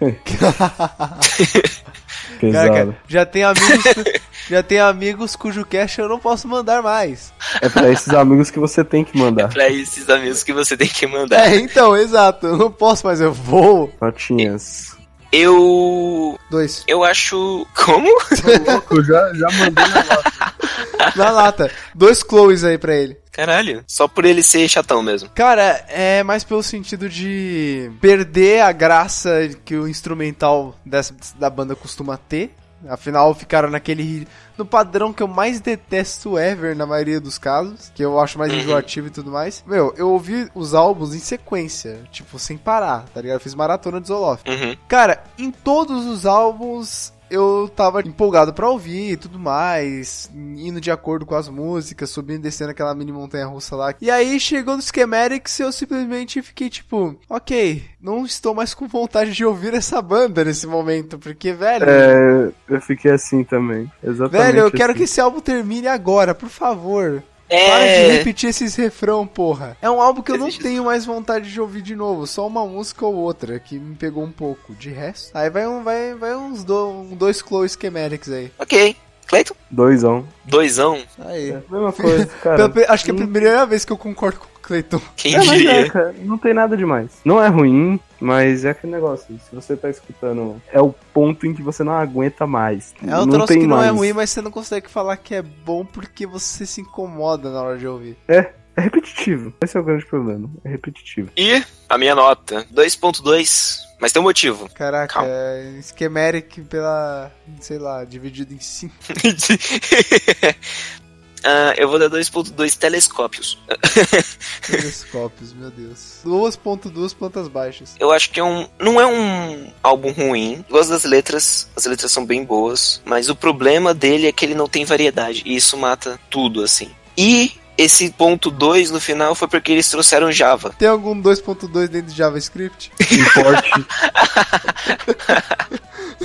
pesado. Caraca, já tem amigos. já tem amigos cujo cash eu não posso mandar mais. É pra esses amigos que você tem que mandar. Pra esses amigos que você tem que mandar. É, então, exato. Eu não posso, mas eu vou. Patinhas. Eu. Dois. Eu acho. Como? Louco, já, já mandei na Na lata. Dois Chloes aí pra ele. Caralho. Só por ele ser chatão mesmo. Cara, é mais pelo sentido de perder a graça que o instrumental dessa, da banda costuma ter. Afinal, ficaram naquele. No padrão que eu mais detesto ever, na maioria dos casos. Que eu acho mais Uhum. enjoativo e tudo mais. Meu, eu ouvi os álbuns em sequência. Tipo, sem parar, tá ligado? Eu fiz maratona de Zoloft. Uhum. Cara, em todos os álbuns eu tava empolgado pra ouvir e tudo mais, indo de acordo com as músicas, subindo e descendo aquela mini montanha russa lá. E aí chegou no Schematics e eu simplesmente fiquei tipo, ok, não estou mais com vontade de ouvir essa banda nesse momento, porque, velho. É, eu fiquei assim também. Exatamente. Velho, eu quero assim. que esse álbum termine agora, por favor. Para de É. repetir esses refrão, porra. É um álbum que eu não Existe tenho mais vontade de ouvir de novo. Só uma música ou outra que me pegou um pouco. De resto. Aí vai, um, vai, vai uns do, um, dois Chloe Schematics aí. Ok. Cleiton? Doisão. Doisão? Aí. É, mesma coisa, cara. Acho que é a primeira vez que eu concordo com o Cleiton. Quem É, mas é, diria? cara, não tem nada demais. Não é ruim, mas é aquele negócio. Se você tá escutando, é o ponto em que você não aguenta mais. É um não troço tem que não é mais. ruim, mas você não consegue falar que é bom porque você se incomoda na hora de ouvir. É repetitivo. Esse é o grande problema. É repetitivo. E a minha nota, 2.2. Mas tem um motivo. Caraca, Calma. é schematic pela, sei lá, dividido em 5 Ah, eu vou dar 2.2 telescópios. telescópios, meu Deus. 2.2 plantas baixas. Eu acho que é um. Não é um álbum ruim. Gosto das letras. As letras são bem boas. Mas o problema dele é que ele não tem variedade. E isso mata tudo, assim. E esse ponto 2 no final foi porque eles trouxeram Java. Tem algum 2.2 dentro de JavaScript? Importe.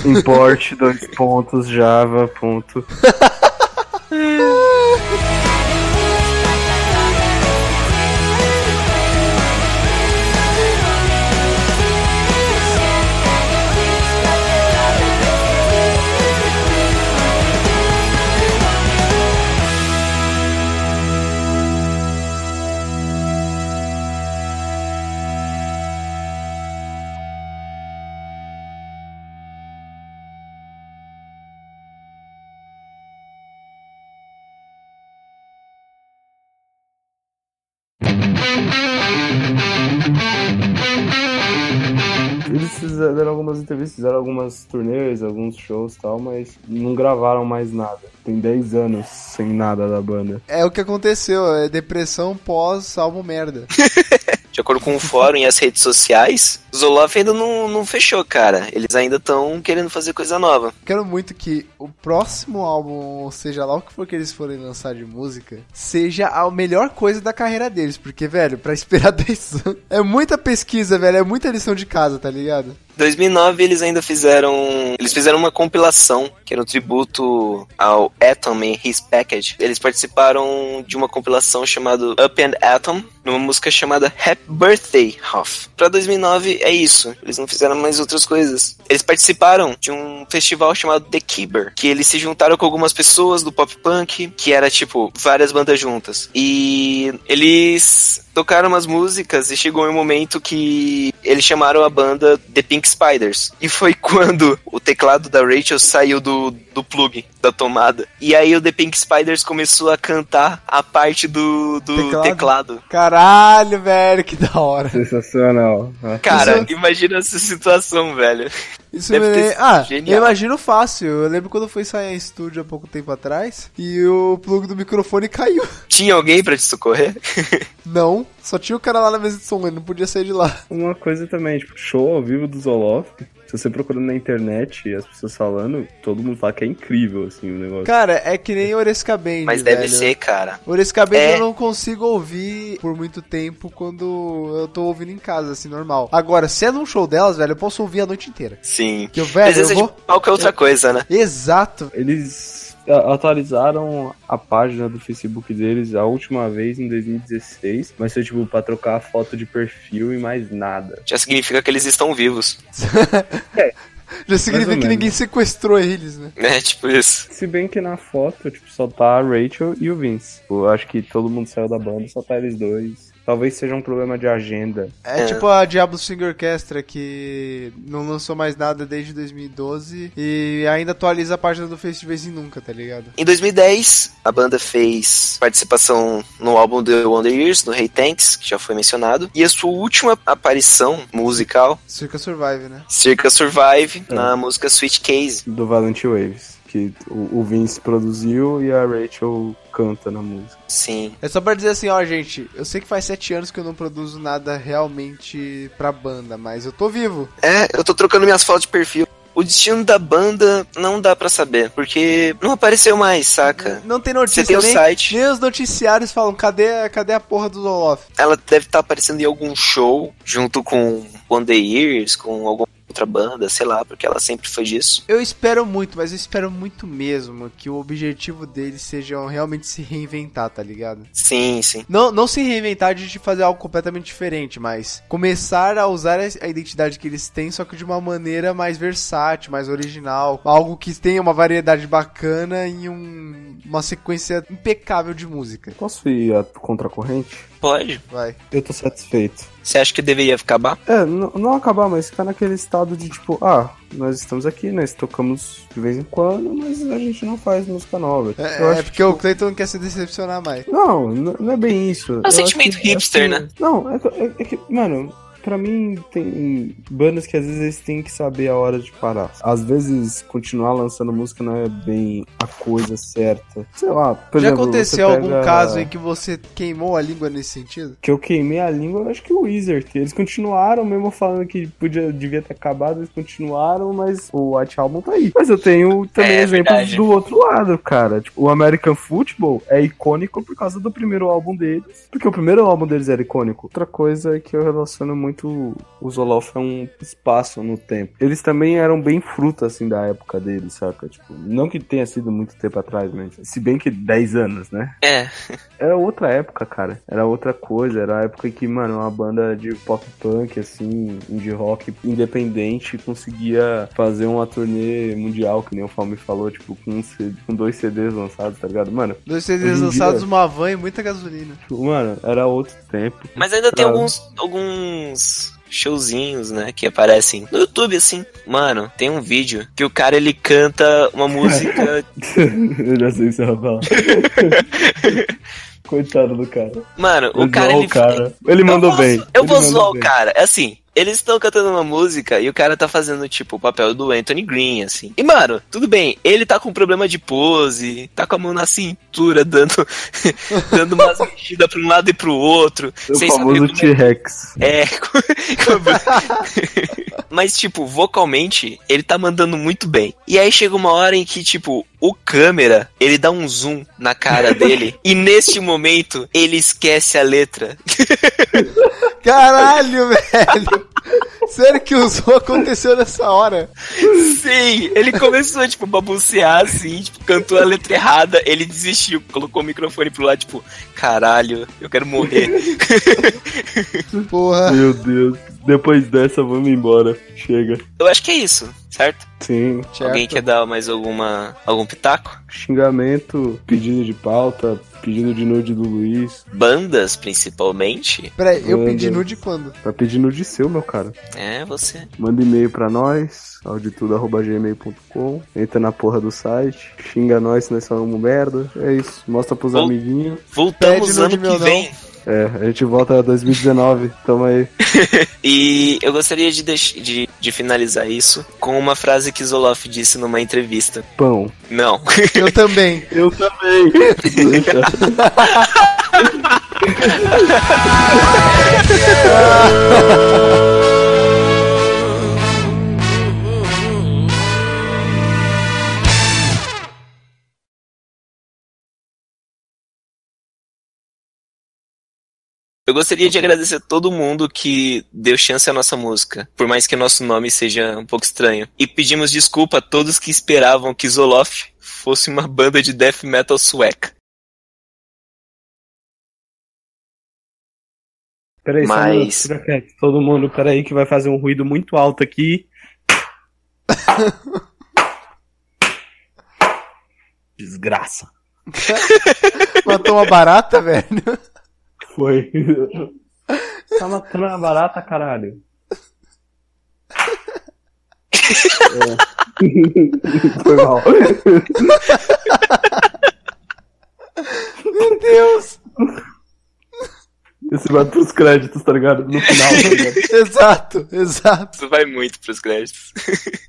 Importe, dois pontos, Java, ponto. Yeah. Fizeram algumas entrevistas, fizeram algumas turnês, alguns shows e tal, mas não gravaram mais nada. Tem 10 anos sem nada da banda. É o que aconteceu, é depressão pós álbum merda. De acordo com o fórum e as redes sociais, o Zoloff ainda não, não fechou, cara. Eles ainda estão querendo fazer coisa nova. Quero muito que o próximo álbum, ou seja lá o que for que eles forem lançar de música, seja a melhor coisa da carreira deles. Porque, velho, pra esperar 10 anos. É muita pesquisa, velho. É muita lição de casa, tá ligado? 2009 eles ainda fizeram. Eles fizeram uma compilação, que era um tributo ao Atom em His Package. Eles participaram de uma compilação chamada Up and Atom, numa música chamada Happy Birthday Hoff. Pra 2009 é isso. Eles não fizeram mais outras coisas. Eles participaram de um festival chamado The Keeper, que eles se juntaram com algumas pessoas do pop punk, que era tipo várias bandas juntas. E eles tocaram umas músicas e chegou um momento que eles chamaram a banda The Pink Spiders. E foi quando o teclado da Rachel saiu do, do plug, da tomada. E aí o The Pink Spiders começou a cantar a parte do, do Teclado? teclado. Caralho, velho, que da hora. Sensacional. Cara, Isso- imagina essa situação, velho. Isso Deve me ter Ah, genial. eu imagino fácil. Eu lembro quando eu fui sair em estúdio há pouco tempo atrás e o plug do microfone caiu. Tinha alguém pra te socorrer? Não, só tinha o cara lá na mesa de som, ele não podia sair de lá. Uma coisa também, tipo, show ao vivo do Zoloft. Se você procurando na internet e as pessoas falando, todo mundo fala que é incrível, assim, o negócio. Cara, é que nem Oresca Band, Mas deve velho. ser, cara. Oresca Band É. eu não consigo ouvir por muito tempo quando eu tô ouvindo em casa, assim, normal. Agora, se é num show delas, velho, eu posso ouvir a noite inteira. Sim. Que eu, velho, Presença eu vou... de palco é outra coisa, né? Exato. Eles atualizaram a página do Facebook deles a última vez em 2016, mas foi tipo pra trocar a foto de perfil e mais nada. Já significa que eles estão vivos. Já significa que menos. ninguém sequestrou eles, né? É, tipo isso. Se bem que na foto, tipo, só tá a Rachel e o Vince. Tipo, Eu acho que todo mundo saiu da banda, só tá eles dois. Talvez seja um problema de agenda. É, É. tipo a Diablo String Orchestra, que não lançou mais nada desde 2012 e ainda atualiza a página do Face de vez em nunca, tá ligado? Em 2010, a banda fez participação no álbum The Wonder Years, no Hey Tanks, que já foi mencionado. E a sua última aparição musical, Circa Survive, né? Circa Survive, É. na música Sweet Case. Do Valent Waves. Que o, o Vince produziu e a Rachel canta na música. Sim. É só pra dizer assim, ó, gente, eu sei que faz sete anos que eu não produzo nada realmente pra banda, mas eu tô vivo. É, eu tô trocando minhas fotos de perfil. O destino da banda não dá pra saber, porque não apareceu mais, saca? Não tem Você notícia, tem o nem, site, nem os noticiários falam, cadê, cadê a porra do Zoloft? ela deve estar aparecendo em algum show, junto com One Day Years, com algum outra banda, sei lá, porque ela sempre foi disso. Eu espero muito, mas eu espero muito mesmo que o objetivo deles seja realmente se reinventar, tá ligado? Sim, sim. Não, não se reinventar de fazer algo completamente diferente, mas começar a usar a identidade que eles têm, só que de uma maneira mais versátil, mais original. Algo que tenha uma variedade bacana e um- uma sequência impecável de música. Posso ir a contracorrente? Pode. Vai. Eu tô satisfeito. Você acha que deveria acabar? É, não, não acabar, mas ficar naquele estado de tipo, ah, nós estamos aqui, nós tocamos de vez em quando, mas a gente não faz música nova. É, Eu é porque que, o Clayton não quer se decepcionar mais. Não, não é bem isso. É um sentimento hipster, né? Não, é, que- é- é que, mano, pra mim tem bandas que às vezes eles têm que saber a hora de parar. Às vezes continuar lançando música não é bem a coisa certa. Sei lá, por Já exemplo, aconteceu você algum pega- caso em que você queimou a língua nesse sentido? que eu queimei a língua, eu acho que o Wizard. Eles continuaram, mesmo falando que podia, devia ter acabado, eles continuaram, mas o White Album tá aí. Mas eu tenho também É exemplos verdade. do outro lado, cara. Tipo, o American Football é icônico por causa do primeiro álbum deles. Porque o primeiro álbum deles era icônico. Outra coisa é que eu relaciono muito o Zoloft a um espaço no tempo. Eles também eram bem fruta, assim, da época deles, saca? Tipo, não que tenha sido muito tempo atrás, mas se bem que 10 anos, né? É. Era outra época, cara. Era outra coisa. Era a época em que, mano, uma banda de pop punk, assim, indie rock independente conseguia fazer uma turnê mundial, que nem o Falme falou, tipo, com, um C- com dois CDs lançados, tá ligado? Mano, Dois CDs lançados, dia- uma van e muita gasolina. tipo, mano, era outro tempo. Mas ainda tem Pra- alguns, alguns showzinhos, né, que aparecem no YouTube, assim. Mano, tem um vídeo que o cara, ele canta uma música... Eu já sei o que você vai falar. Coitado do cara. Mano, o cara, ele... o cara. Ele Eu mandou vou- bem. Eu Ele vou zoar o cara. É assim, eles estão cantando uma música e o cara tá fazendo, tipo, o papel do Anthony Green, assim. E, mano, tudo bem, ele tá com problema de pose, tá com a mão na cintura, dando, dando umas mexidas pra um lado e pro outro. O famoso é- T-Rex. É. Mas, tipo, vocalmente, ele tá mandando muito bem. E aí chega uma hora em que, tipo, o câmera, ele dá um zoom na cara dele. e neste momento, ele esquece a letra. Caralho, velho! Sério que o zoom aconteceu nessa hora? Sim, ele começou, tipo, babucear assim, tipo, cantou a letra errada, ele desistiu, colocou o microfone pro lado, tipo, caralho, eu quero morrer. Porra. Meu Deus. Depois dessa, vamos embora. Chega. Eu acho que é isso, certo? Sim. Alguém quer dar mais alguma algum pitaco? Xingamento, pedido de pauta, pedido de nude do Luiz. Bandas, principalmente? Peraí, eu pedi nude quando? Pra pedir nude seu, meu cara. É, você. Manda e-mail pra nós, auditudo.gmail.com. Entra na porra do site. Xinga nós se nós somos merda. É isso. Mostra pros Vol- amiguinhos. Voltamos Pede ano que vem. É, a gente volta a 2019. Tamo aí. E eu gostaria de, de, de finalizar isso com uma frase que Zoloff disse numa entrevista. Pão. Não. Eu também. Eu também. Eu gostaria de agradecer a todo mundo que deu chance à nossa música, por mais que nosso nome seja um pouco estranho. E pedimos desculpa a todos que esperavam que Zoloff fosse uma banda de death metal sueca. Peraí, só um Mas- quieto. Todo mundo, peraí, que vai fazer um ruído muito alto aqui. Desgraça. Matou uma barata, velho. Foi. tá matando a barata, caralho. É. Foi mal. Meu Deus. Esse vai pros créditos, tá ligado? No final, tá ligado? Exato, exato. Isso vai muito pros créditos.